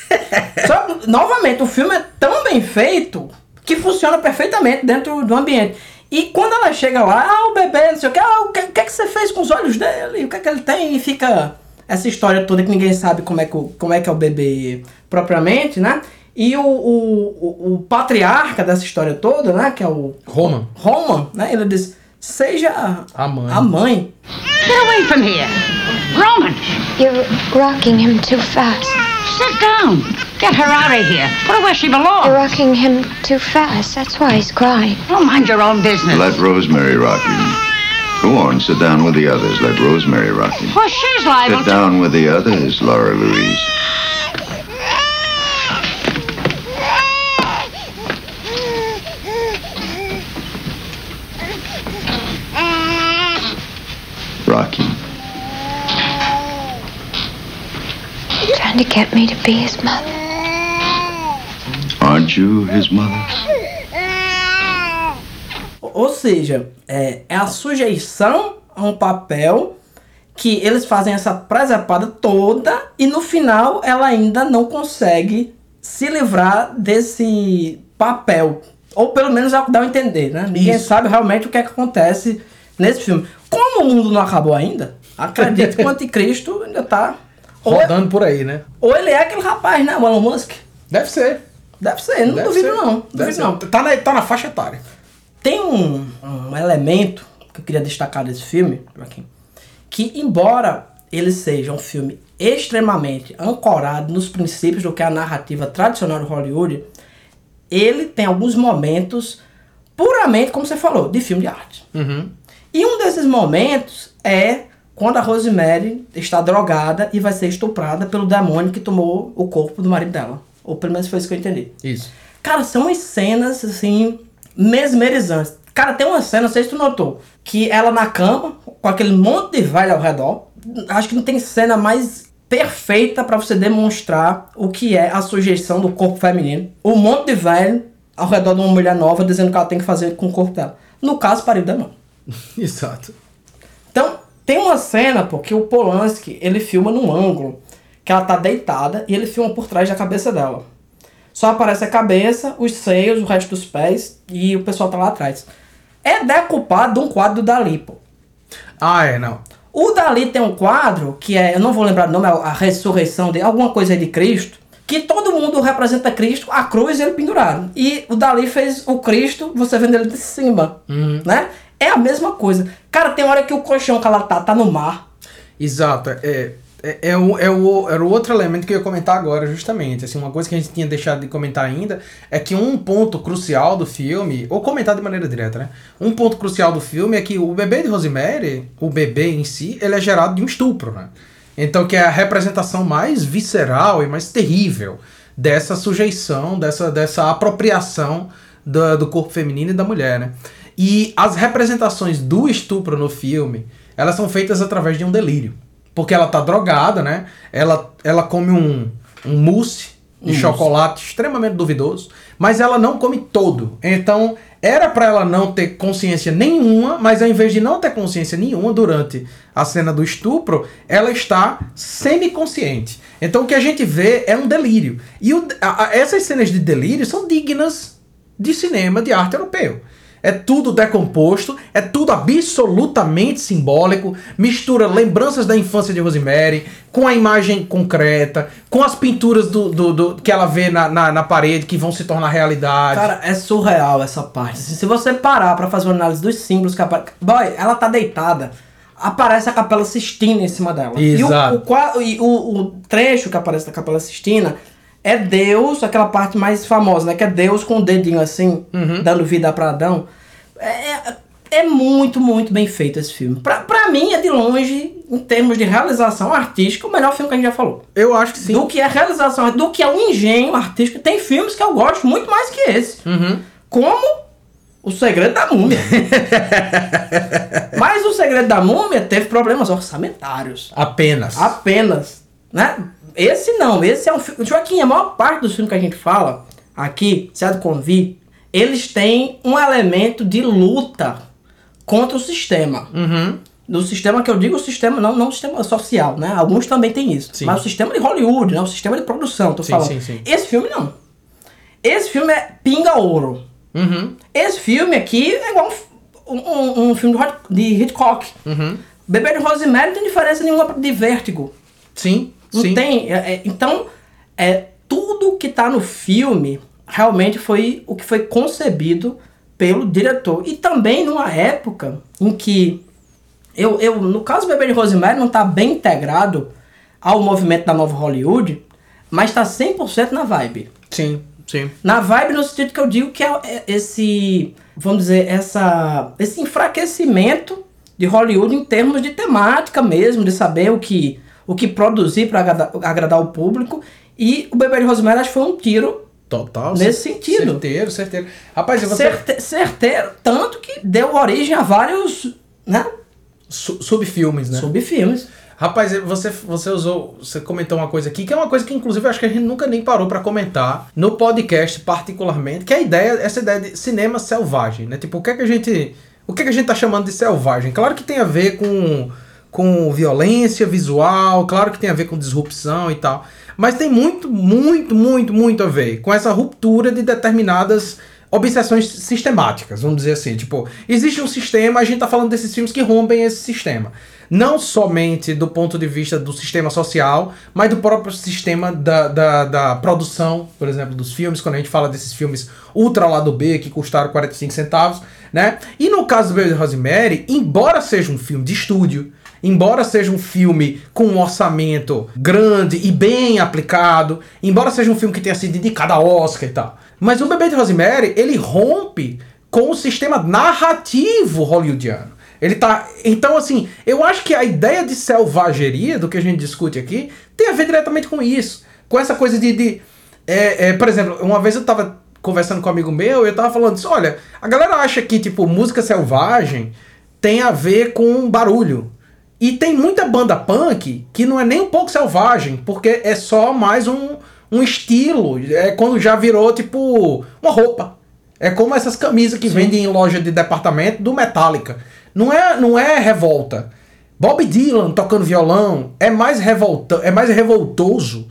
Só novamente, o filme é tão bem feito que funciona perfeitamente dentro do ambiente. E quando ela chega lá, ah, o bebê, não sei o que, ah, o que, que, é que você fez com os olhos dele? O que é que ele tem? E fica essa história toda que ninguém sabe como é que, como é, que é o bebê propriamente, né? E o, o, o, o patriarca dessa história toda, né? Que é o... Roman. Roman, né? Ele diz, seja a mãe. A mãe. Get away from here! Roman! You're rocking him too fast. Sit down. Get her out of here. Put her where she belongs. You're rocking him too fast. That's why he's crying. Oh, mind your own business. Let Rosemary rock him. Go on, sit down with the others. Let Rosemary rock him. Well, she's liable Sit down with the others, Laura Louise. Rocky. Trying to get me to be his mother. Aren't you his mother? Ou seja, é, é a sujeição a um papel que eles fazem essa presepada toda e no final ela ainda não consegue se livrar desse papel. Ou pelo menos é o que dá a entender, né? Ninguém Isso. sabe realmente o que é que acontece nesse filme. Como o mundo não acabou ainda, acredito que o anticristo ainda tá. Ou, Rodando por aí, né? ou ele é aquele rapaz, né? O Elon Musk. Deve ser. Deve ser, não Deve duvido ser. não. Duvido ser. não. Tá na, tá na faixa etária. Tem um, um elemento que eu queria destacar desse filme, Joaquim, que embora ele seja um filme extremamente ancorado nos princípios do que é a narrativa tradicional de Hollywood, ele tem alguns momentos puramente, como você falou, de filme de arte. Uhum. E um desses momentos é quando a Rosemary está drogada e vai ser estuprada pelo demônio que tomou o corpo do marido dela. Ou pelo menos foi isso que eu entendi. Isso. Cara, são umas cenas, assim, mesmerizantes. Cara, tem uma cena, não sei se tu notou, que ela na cama, com aquele monte de velho ao redor. Acho que não tem cena mais perfeita pra você demonstrar o que é a sujeição do corpo feminino. Um monte de velho ao redor de uma mulher nova dizendo que ela tem que fazer com o corpo dela. No caso, pariu da mão. Exato. Então, tem uma cena, pô, que o Polanski, ele filma num ângulo, que ela tá deitada e ele filma por trás da cabeça dela. Só aparece a cabeça, os seios, o resto dos pés e o pessoal tá lá atrás. É decupado de um quadro do Dali, pô. Ah, é, não. O Dali tem um quadro que é, eu não vou lembrar o nome, é a ressurreição de alguma coisa de Cristo, que todo mundo representa Cristo, a cruz e ele pendurado. E o Dali fez o Cristo, você vendo ele de cima, né? É a mesma coisa. Cara, tem hora que o colchão que ela tá, tá no mar. Exato. É, é, é, o, é o, era o outro elemento que eu ia comentar agora, justamente. Assim, uma coisa que a gente tinha deixado de comentar ainda é que um ponto crucial do filme, ou comentar de maneira direta, né? Um ponto crucial do filme é que o bebê de Rosemary, o bebê em si, ele é gerado de um estupro, né? Então, que é a representação mais visceral e mais terrível dessa sujeição, dessa, dessa apropriação do, do corpo feminino e da mulher, né? E as representações do estupro no filme, elas são feitas através de um delírio. Porque ela tá drogada, né? Ela, ela come um, um mousse de chocolate extremamente duvidoso, mas ela não come todo. Então, era para ela não ter consciência nenhuma, mas ao invés de não ter consciência nenhuma durante a cena do estupro, ela está semiconsciente. Então, o que a gente vê é um delírio. E o- a- a- essas cenas de delírio são dignas de cinema de arte europeu. É tudo decomposto, é tudo absolutamente simbólico, mistura lembranças da infância de Rosemary com a imagem concreta, com as pinturas do, do- do- que ela vê na, na, na parede que vão se tornar realidade. Cara, é surreal essa parte. Se você parar pra fazer uma análise dos símbolos que aparecem. Boy, ela tá deitada. Aparece a Capela Sistina em cima dela. Exato. E, o, o, o, o trecho que aparece da Capela Sistina é Deus, aquela parte mais famosa, né? Que é Deus com o dedinho assim, dando vida pra Adão. É, é, é muito, muito bem feito esse filme. Pra, pra mim, é de longe, em termos de realização artística, o melhor filme que a gente já falou. Eu acho que sim. Do que é realização, do que é o engenho artístico. Tem filmes que eu gosto muito mais que esse. Uhum. Como O Segredo da Múmia. Mas O Segredo da Múmia teve problemas orçamentários. Apenas. Apenas. Né? Esse não, esse é um filme. Joaquim, a maior parte dos filmes que a gente fala aqui, de convir, eles têm um elemento de luta contra o sistema. Uhum. No sistema que eu digo, o sistema, não, não o sistema social, né? Alguns também têm isso. Sim. Mas o sistema de Hollywood, né? O sistema de produção, tô Sim, falando. sim, sim. Esse filme não. Esse filme é pinga ouro. Uhum. Esse filme aqui é igual um, um- um filme de Hitchcock. Uhum. Bebê de Rosemary não tem diferença nenhuma de Vértigo. Sim. Não sim. tem. é- é- então, é, tudo que tá no filme realmente foi o que foi concebido pelo diretor. E também numa época em que eu, eu no caso Bebê de Rosemary não tá bem integrado ao movimento da nova Hollywood, mas tá 100% na vibe. Sim. Sim. Na vibe no sentido que eu digo que é é esse, vamos dizer, essa, esse enfraquecimento de Hollywood em termos de temática mesmo, de saber o que, o que produzir para agradar, agradar o público. E o Bebê de Rosemary acho que foi um tiro Total. Nesse sentido. Certeiro, certeiro. Rapaz, você. certe, certeiro, tanto que deu origem a vários né, Su- subfilmes, né? subfilmes. Rapaz, você, você usou, você comentou uma coisa aqui, que é uma coisa que inclusive eu acho que a gente nunca nem parou pra comentar no podcast particularmente, que é a ideia, essa ideia de cinema selvagem, né? Tipo, o que é que a gente, o que é que a gente tá chamando de selvagem? Claro que tem a ver com com violência visual, claro que tem a ver com disrupção e tal, mas tem muito, muito, muito, muito a ver com essa ruptura de determinadas obsessões sistemáticas, vamos dizer assim. Tipo, existe um sistema, a gente tá falando desses filmes que rompem esse sistema. Não somente do ponto de vista do sistema social, mas do próprio sistema da, da, da produção, por exemplo, dos filmes, quando a gente fala desses filmes ultra lado B, que custaram 45 centavos, né? E no caso do Baby Rosemary, embora seja um filme de estúdio, embora seja um filme com um orçamento grande e bem aplicado, embora seja um filme que tenha sido indicado a Oscar e tal, mas o Bebê de Rosemary, ele rompe com o sistema narrativo hollywoodiano. Ele tá. Então, assim, eu acho que a ideia de selvageria do que a gente discute aqui tem a ver diretamente com isso. Com essa coisa de. de é, é, por exemplo, uma vez eu tava conversando com um amigo meu e eu tava falando assim: olha, a galera acha que, tipo, música selvagem tem a ver com barulho. E tem muita banda punk que não é nem um pouco selvagem, porque é só mais um, um estilo. É quando já virou tipo uma roupa. É como essas camisas que Sim. vendem em loja de departamento do Metallica. Não é, não é revolta. Bob Dylan tocando violão é mais revolta, é mais revoltoso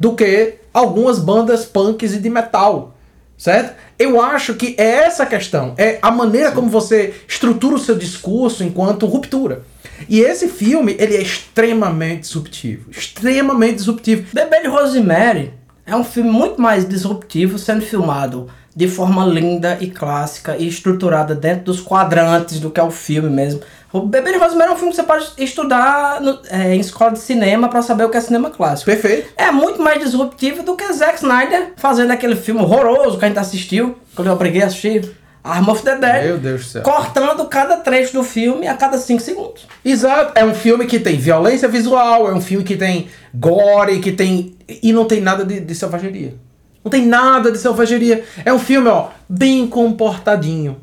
do que algumas bandas punks e de metal. Certo? Eu acho que é essa a questão. É a maneira Sim. como você estrutura o seu discurso enquanto ruptura. E esse filme, ele é extremamente disruptivo. Extremamente disruptivo. Bebê de Rosemary é um filme muito mais disruptivo, sendo filmado de forma linda e clássica e estruturada dentro dos quadrantes do que é o filme mesmo. O Bebê de Rosemary é um filme que você pode estudar no, é, em escola de cinema para saber o que é cinema clássico. Perfeito. É muito mais disruptivo do que Zack Snyder fazendo aquele filme horroroso que a gente assistiu, que eu obriguei a assistir. Arm of the Dead. Meu Deus do céu. Cortando cada trecho do filme a cada 5 segundos. Exato. É um filme que tem violência visual, é um filme que tem gore, que tem. E não tem nada de, de selvageria. Não tem nada de selvageria. É um filme, ó, bem comportadinho.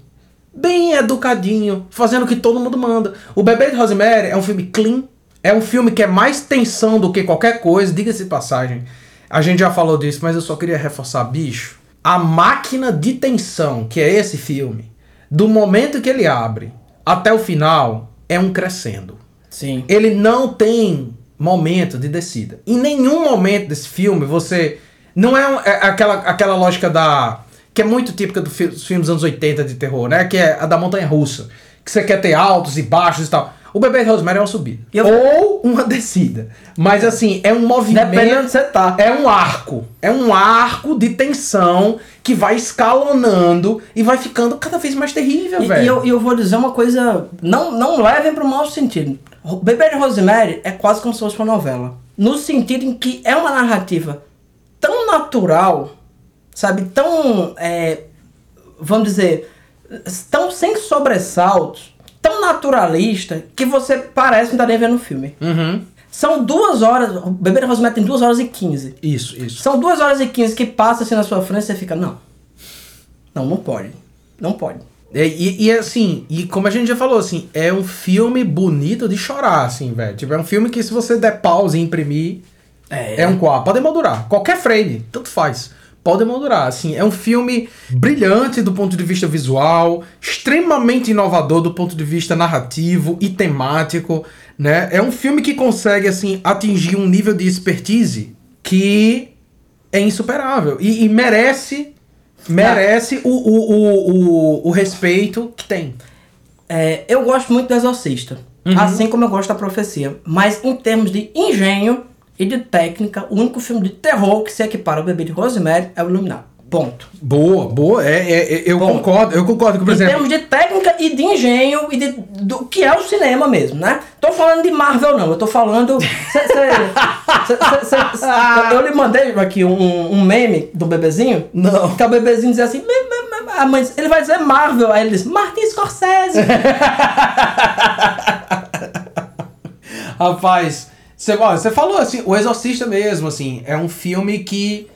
Bem educadinho, fazendo o que todo mundo manda. O Bebê de Rosemary é um filme clean. É um filme que é mais tensão do que qualquer coisa, diga-se de passagem. A gente já falou disso, mas eu só queria reforçar, bicho a máquina de tensão, que é esse filme, do momento que ele abre até o final, é um crescendo. Sim. Ele não tem momento de descida. Em nenhum momento desse filme você. Não é, é aquela, aquela lógica da. que é muito típica dos filmes dos anos 80 de terror, né? Que é a da montanha russa. Que você quer ter altos e baixos e tal. O bebê de Rosemary é uma subida. Eu... Ou uma descida. Mas assim, é um movimento. Dependendo onde você tá. É um arco. É um arco de tensão que vai escalonando e vai ficando cada vez mais terrível, e, velho. E eu, eu vou dizer uma coisa. Não, não levem pro mau sentido. Bebê de Rosemary é quase como se fosse uma novela. No sentido em que é uma narrativa tão natural, sabe? Tão. É, vamos dizer. Tão sem sobressaltos tão naturalista que você parece não tá nem vendo o filme. Uhum. São duas horas. O Bebê de Rosemary tem duas horas e quinze. Isso, isso. São duas horas e quinze que passa assim na sua frente e você fica, não. Não, não pode. Não pode. É, e, e, assim, e como a gente já falou, assim, é um filme bonito de chorar, assim, velho. Tipo, é um filme que se você der pause e imprimir, é, é um quadro. Pode moldurar. Qualquer frame, tanto faz pode moldurar. Assim, é um filme brilhante do ponto de vista visual, extremamente inovador do ponto de vista narrativo e temático, né? É um filme que consegue assim atingir um nível de expertise que é insuperável e, e merece merece o, o, o, o, o respeito que tem. É, eu gosto muito do Exorcista, uhum. assim como eu gosto da Profecia, mas em termos de engenho e de técnica, o único filme de terror que se equipara ao Bebê de Rosemary é o Iluminado. Ponto. Boa, boa. É, é, é eu Ponto. concordo, eu concordo com por exemplo. Em termos de técnica e de engenho e de, do que é o cinema mesmo, né? Tô falando de Marvel, não. Eu tô falando. Cê, cê, cê, eu lhe mandei aqui um, um meme do bebezinho. Não. Que é o bebezinho diz assim. A mãe, ele vai dizer Marvel. Aí ele diz Martin Scorsese. Rapaz. Você, você falou assim, O Exorcista mesmo, assim, é um filme que.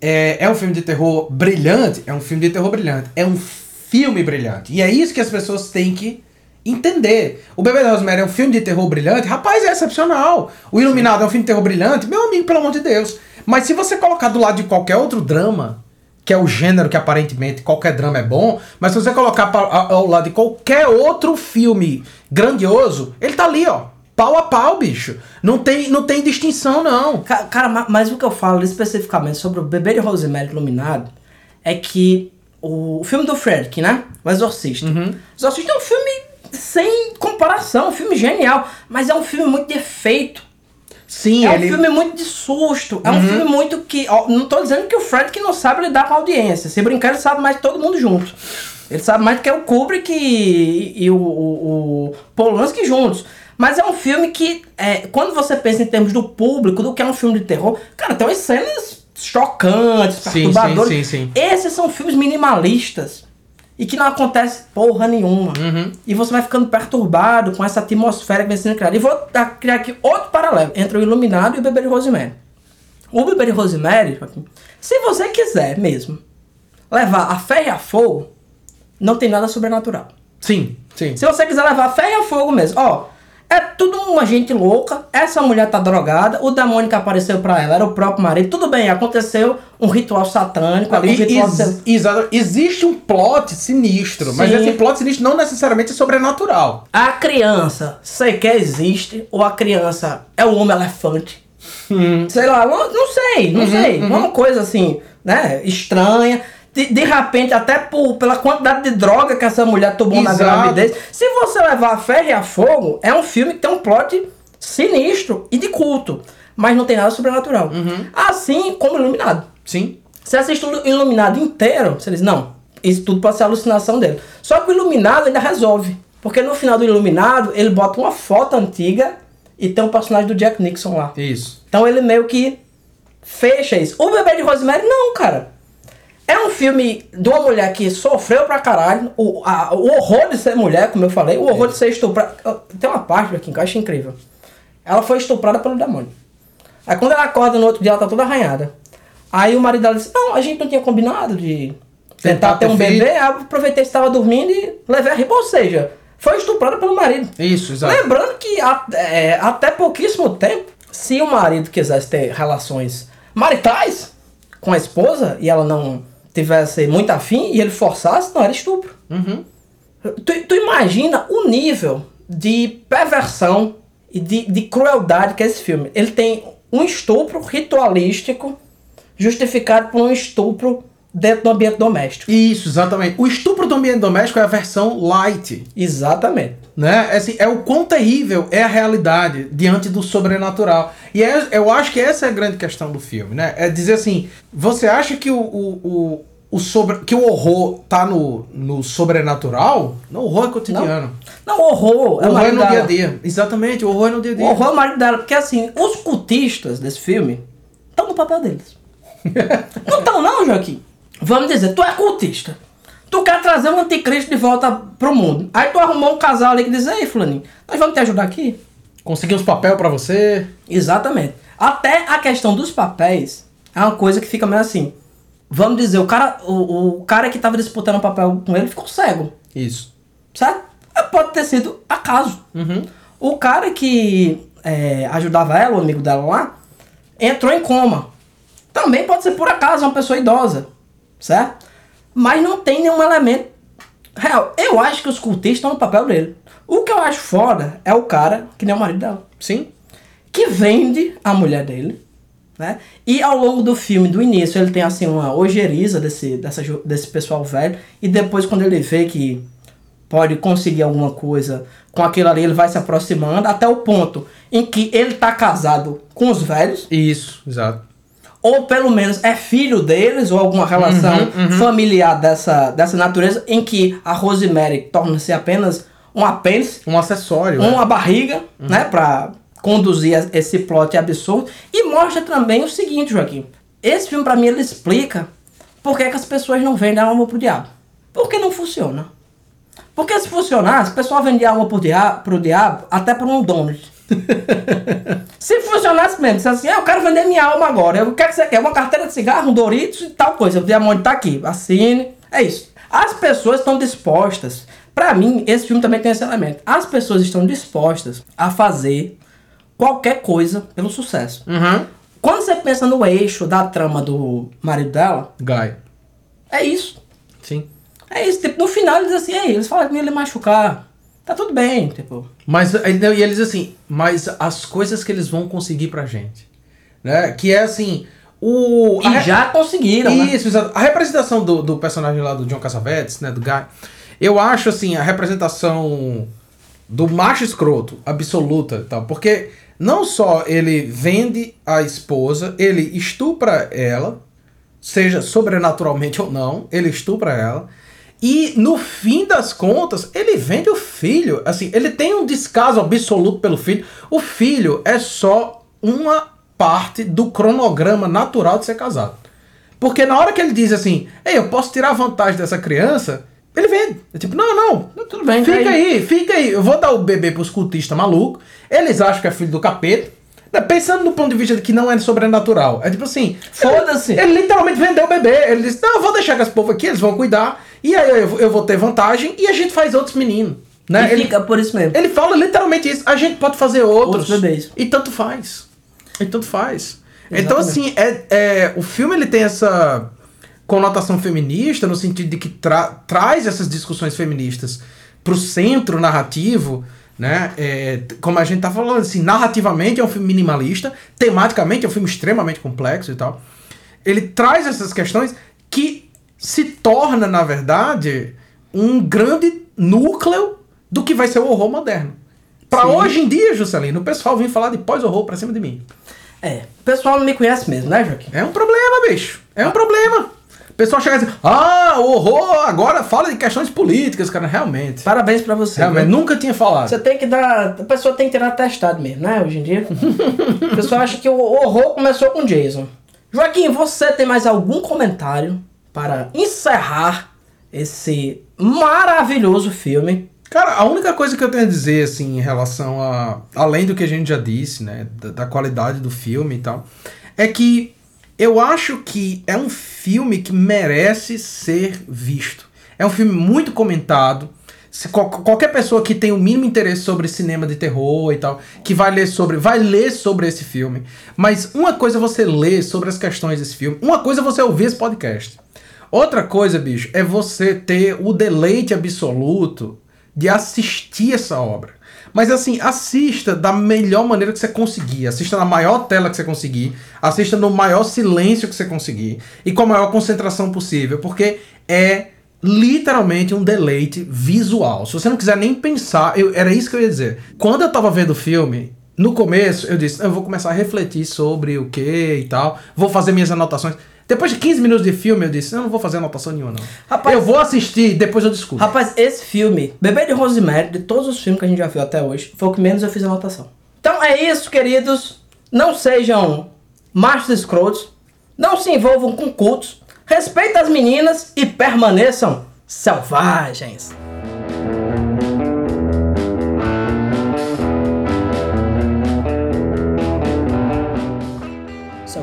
É, é um filme de terror brilhante, é um filme de terror brilhante, é um filme brilhante. E é isso que as pessoas têm que entender. O Bebê da Rosemary é um filme de terror brilhante, rapaz, é excepcional. O Iluminado é um filme de terror brilhante, meu amigo, pelo amor de Deus. Mas se você colocar do lado de qualquer outro drama, que é o gênero que aparentemente qualquer drama é bom, mas se você colocar ao lado de qualquer outro filme grandioso, ele tá ali, ó. Pau a pau, bicho. Não tem, não tem distinção, não. Ca- Cara, ma- mas o que eu falo especificamente sobre o Bebê de Rosemary Iluminado é que o filme do Frederick, né? O Exorcista. Uhum. O Exorcista é um filme sem comparação, um filme genial, mas é um filme muito de efeito. Sim, é um ele. Uhum. filme muito de susto. É um filme muito que. ó, não tô dizendo que o Frederick não sabe lidar com a audiência. Se brincar, ele sabe mais que todo mundo junto. Ele sabe mais do que é o Kubrick e, e o, o, o Polanski juntos. Mas é um filme que, é, quando você pensa em termos do público, do que é um filme de terror, cara, tem umas cenas chocantes, perturbadoras. sim, sim, sim. Esses são filmes minimalistas e que não acontece porra nenhuma. Uhum. E você vai ficando perturbado com essa atmosfera que vem sendo criada. E vou criar aqui outro paralelo entre o Iluminado e o Bebê de Rosemary. O Bebê de Rosemary, se você quiser mesmo levar a ferro e a fogo, não tem nada sobrenatural. Sim, sim. Se você quiser levar a ferro e a fogo mesmo, ó, é tudo uma gente louca, essa mulher tá drogada, o demônio que apareceu pra ela era o próprio marido, tudo bem, aconteceu um ritual satânico ali, um E- ritual... ex- exato. Existe um plot sinistro, mas Sim. esse plot sinistro não necessariamente é sobrenatural. A criança sequer existe, ou a criança é o homem elefante. Sei lá, não, não sei, não sei. Uma coisa assim, né, estranha. De, de repente, até por, pela quantidade de droga que essa mulher tomou na Exato. gravidez. Se você levar a ferro e a fogo, é um filme que tem um plot sinistro e de culto. Mas não tem nada sobrenatural. Assim como Iluminado. Sim. Você assiste o Iluminado inteiro, você diz, não, isso tudo pode ser alucinação dele. Só que o Iluminado ainda resolve. Porque no final do Iluminado, ele bota uma foto antiga e tem um personagem do Jack Nixon lá. Isso. Então ele meio que fecha isso. O Bebê de Rosemary, não, cara. É um filme de uma mulher que sofreu pra caralho. O, a- o horror de ser mulher, como eu falei, o horror de ser estuprada. Tem uma parte aqui que eu acho incrível. Ela foi estuprada pelo demônio. Aí quando ela acorda no outro dia, ela tá toda arranhada. Aí o marido dela disse: Não, a gente não tinha combinado de tentar, Tentar ter um filho." bebê. Aí eu aproveitei que estava dormindo e levei a riba. Ou seja, foi estuprada pelo marido. Isso, exato. Lembrando que é, até pouquíssimo tempo, se o marido quisesse ter relações maritais com a esposa e ela não tivesse muito afim e ele forçasse, não era estupro. Tu, tu imagina o nível de perversão e de, de crueldade que é esse filme. Ele tem um estupro ritualístico justificado por um estupro dentro do ambiente doméstico. Isso, exatamente. O estupro do ambiente doméstico é a versão light. Exatamente. Né? É, assim, é o quão terrível é a realidade diante do sobrenatural. E é- eu acho que essa é a grande questão do filme, né? É dizer assim, você acha que o, o, o, o sobre, que o horror tá no, no sobrenatural? Não, o horror é cotidiano. Não, o horror, O é o horror é no dela. dia a dia. Exatamente, o horror é no dia a O dia. horror é o marido dela, porque assim, os cultistas desse filme estão no papel deles. não estão não, Joaquim. Vamos dizer, tu é cultista. Tu quer trazer o anticristo de volta pro mundo. Aí tu arrumou um casal ali que diz, ei, fulaninho, nós vamos te ajudar aqui? Conseguir uns papéis pra você. Exatamente. Até a questão dos papéis é uma coisa que fica meio assim. Vamos dizer, o cara, o, o cara que tava disputando o papel com ele ficou cego. Isso. Certo? É, Pode ter sido acaso. O cara que é, ajudava ela, o amigo dela lá, entrou em coma. Também pode ser por acaso uma pessoa idosa. Certo? Mas não tem nenhum elemento real. Eu acho que os cultistas estão no papel dele. O que eu acho foda é o cara, que nem o marido dela, Sim. que vende a mulher dele. Né? E ao longo do filme, do início, ele tem assim uma ojeriza desse, dessa, desse pessoal velho. E depois, quando ele vê que pode conseguir alguma coisa com aquilo ali, ele vai se aproximando até o ponto em que ele tá casado com os velhos, Isso, exato. Ou pelo menos é filho deles, ou alguma relação familiar dessa, dessa natureza, em que a Rosemary torna-se apenas um apêndice Um acessório. uma né? barriga, né, pra conduzir esse plot absurdo. E mostra também o seguinte, Joaquim. Esse filme, pra mim, ele explica por que, que as pessoas não vendem a alma pro diabo. Porque não funciona. Porque se funcionasse, o pessoal vendia a alma pro diabo, pro diabo até por um donut. Se funcionasse mesmo, se assim, "Ah, eu quero vender minha alma agora, eu quero que você quer uma carteira de cigarro, um Doritos e tal coisa, o diamante tá aqui, assine, é isso. As pessoas estão dispostas, Pra mim, esse filme também tem esse elemento. As pessoas estão dispostas a fazer qualquer coisa pelo sucesso. Uhum. Quando você pensa no eixo da trama do marido dela, Guy. é isso. Sim. É isso. Tipo, no final eles assim, "Ei, eles falam que ele machucar. Tá tudo bem, tipo. Mas e eles assim, mas as coisas que eles vão conseguir pra gente. Né? Que é assim. O, E já conseguiram, né? Isso, exato. A representação do, do personagem lá do John Cassavetes, né? Do Guy. Eu acho assim, a representação do macho escroto, absoluta tal. Porque não só ele vende a esposa, ele estupra ela, seja sobrenaturalmente ou não, ele estupra ela. E no fim das contas, ele vende o filho. Assim, ele tem um descaso absoluto pelo filho. O filho é só uma parte do cronograma natural de ser casado. Porque na hora que ele diz assim, ei, eu posso tirar vantagem dessa criança, ele vende. É tipo, não, não, Tudo bem, fica tá aí. fica aí. Eu vou dar o bebê pros cultistas malucos. Eles acham que é filho do capeta. Né, Pensando no ponto de vista de que não é sobrenatural. É tipo assim, Foda-se. Ele, ele literalmente vendeu o bebê. Ele disse, não, eu vou deixar com esse povo aqui, eles vão cuidar. E aí eu, eu vou ter vantagem e a gente faz outros meninos. Né? E Ele- fica por isso mesmo. ele fala literalmente isso. A gente pode fazer outros. Outros bebês. E tanto faz. E tanto faz. Então, Exatamente. assim, é, é, o filme ele tem essa conotação feminista no sentido de que tra- traz essas discussões feministas pro centro narrativo, né? É, como a gente tá falando, assim, narrativamente é um filme minimalista, tematicamente é um filme extremamente complexo e tal. Ele traz essas questões que se torna, na verdade, um grande núcleo do que vai ser o horror moderno. Pra Sim. hoje em dia, Juscelino, o pessoal vem falar de pós-horror pra cima de mim. É. O pessoal não me conhece mesmo, né, Joaquim? É um problema, bicho. É um problema. O pessoal chega e diz, ah, o horror agora fala de questões políticas, cara. Realmente. Parabéns pra você. Realmente, viu? nunca tinha falado. Você tem que dar. A pessoa tem que tirar testado mesmo, né? Hoje em dia. o pessoal acha que o horror começou com Jason. Joaquim, você tem mais algum comentário para encerrar esse maravilhoso filme? Cara, a única coisa que eu tenho a dizer, assim, em relação a. Além do que a gente já disse, né? Da, da qualidade do filme e tal, é que eu acho que é um filme que merece ser visto. É um filme muito comentado. Se qual- qualquer pessoa que tem o mínimo interesse sobre cinema de terror e tal, que vai ler sobre, vai ler sobre esse filme. Mas uma coisa é você ler sobre as questões desse filme, uma coisa é você ouvir esse podcast. Outra coisa, bicho, é você ter o deleite absoluto de assistir essa obra. Mas assim, assista da melhor maneira que você conseguir. Assista na maior tela que você conseguir. Assista no maior silêncio que você conseguir. E com a maior concentração possível. Porque é literalmente um deleite visual. Se você não quiser nem pensar, eu, era isso que eu ia dizer. Quando eu tava vendo o filme, no começo eu disse, eu vou começar a refletir sobre o que e tal, vou fazer minhas anotações. Depois de 15 minutos de filme, eu disse, eu não vou fazer anotação nenhuma, não. Rapaz- eu vou assistir, depois eu discuto. Rapaz, esse filme, Bebê de Rosemary, de todos os filmes que a gente já viu até hoje, foi o que menos eu fiz anotação. Então é isso, queridos. Não sejam machos escrotos. Não se envolvam com cultos. Respeitem as meninas e permaneçam selvagens.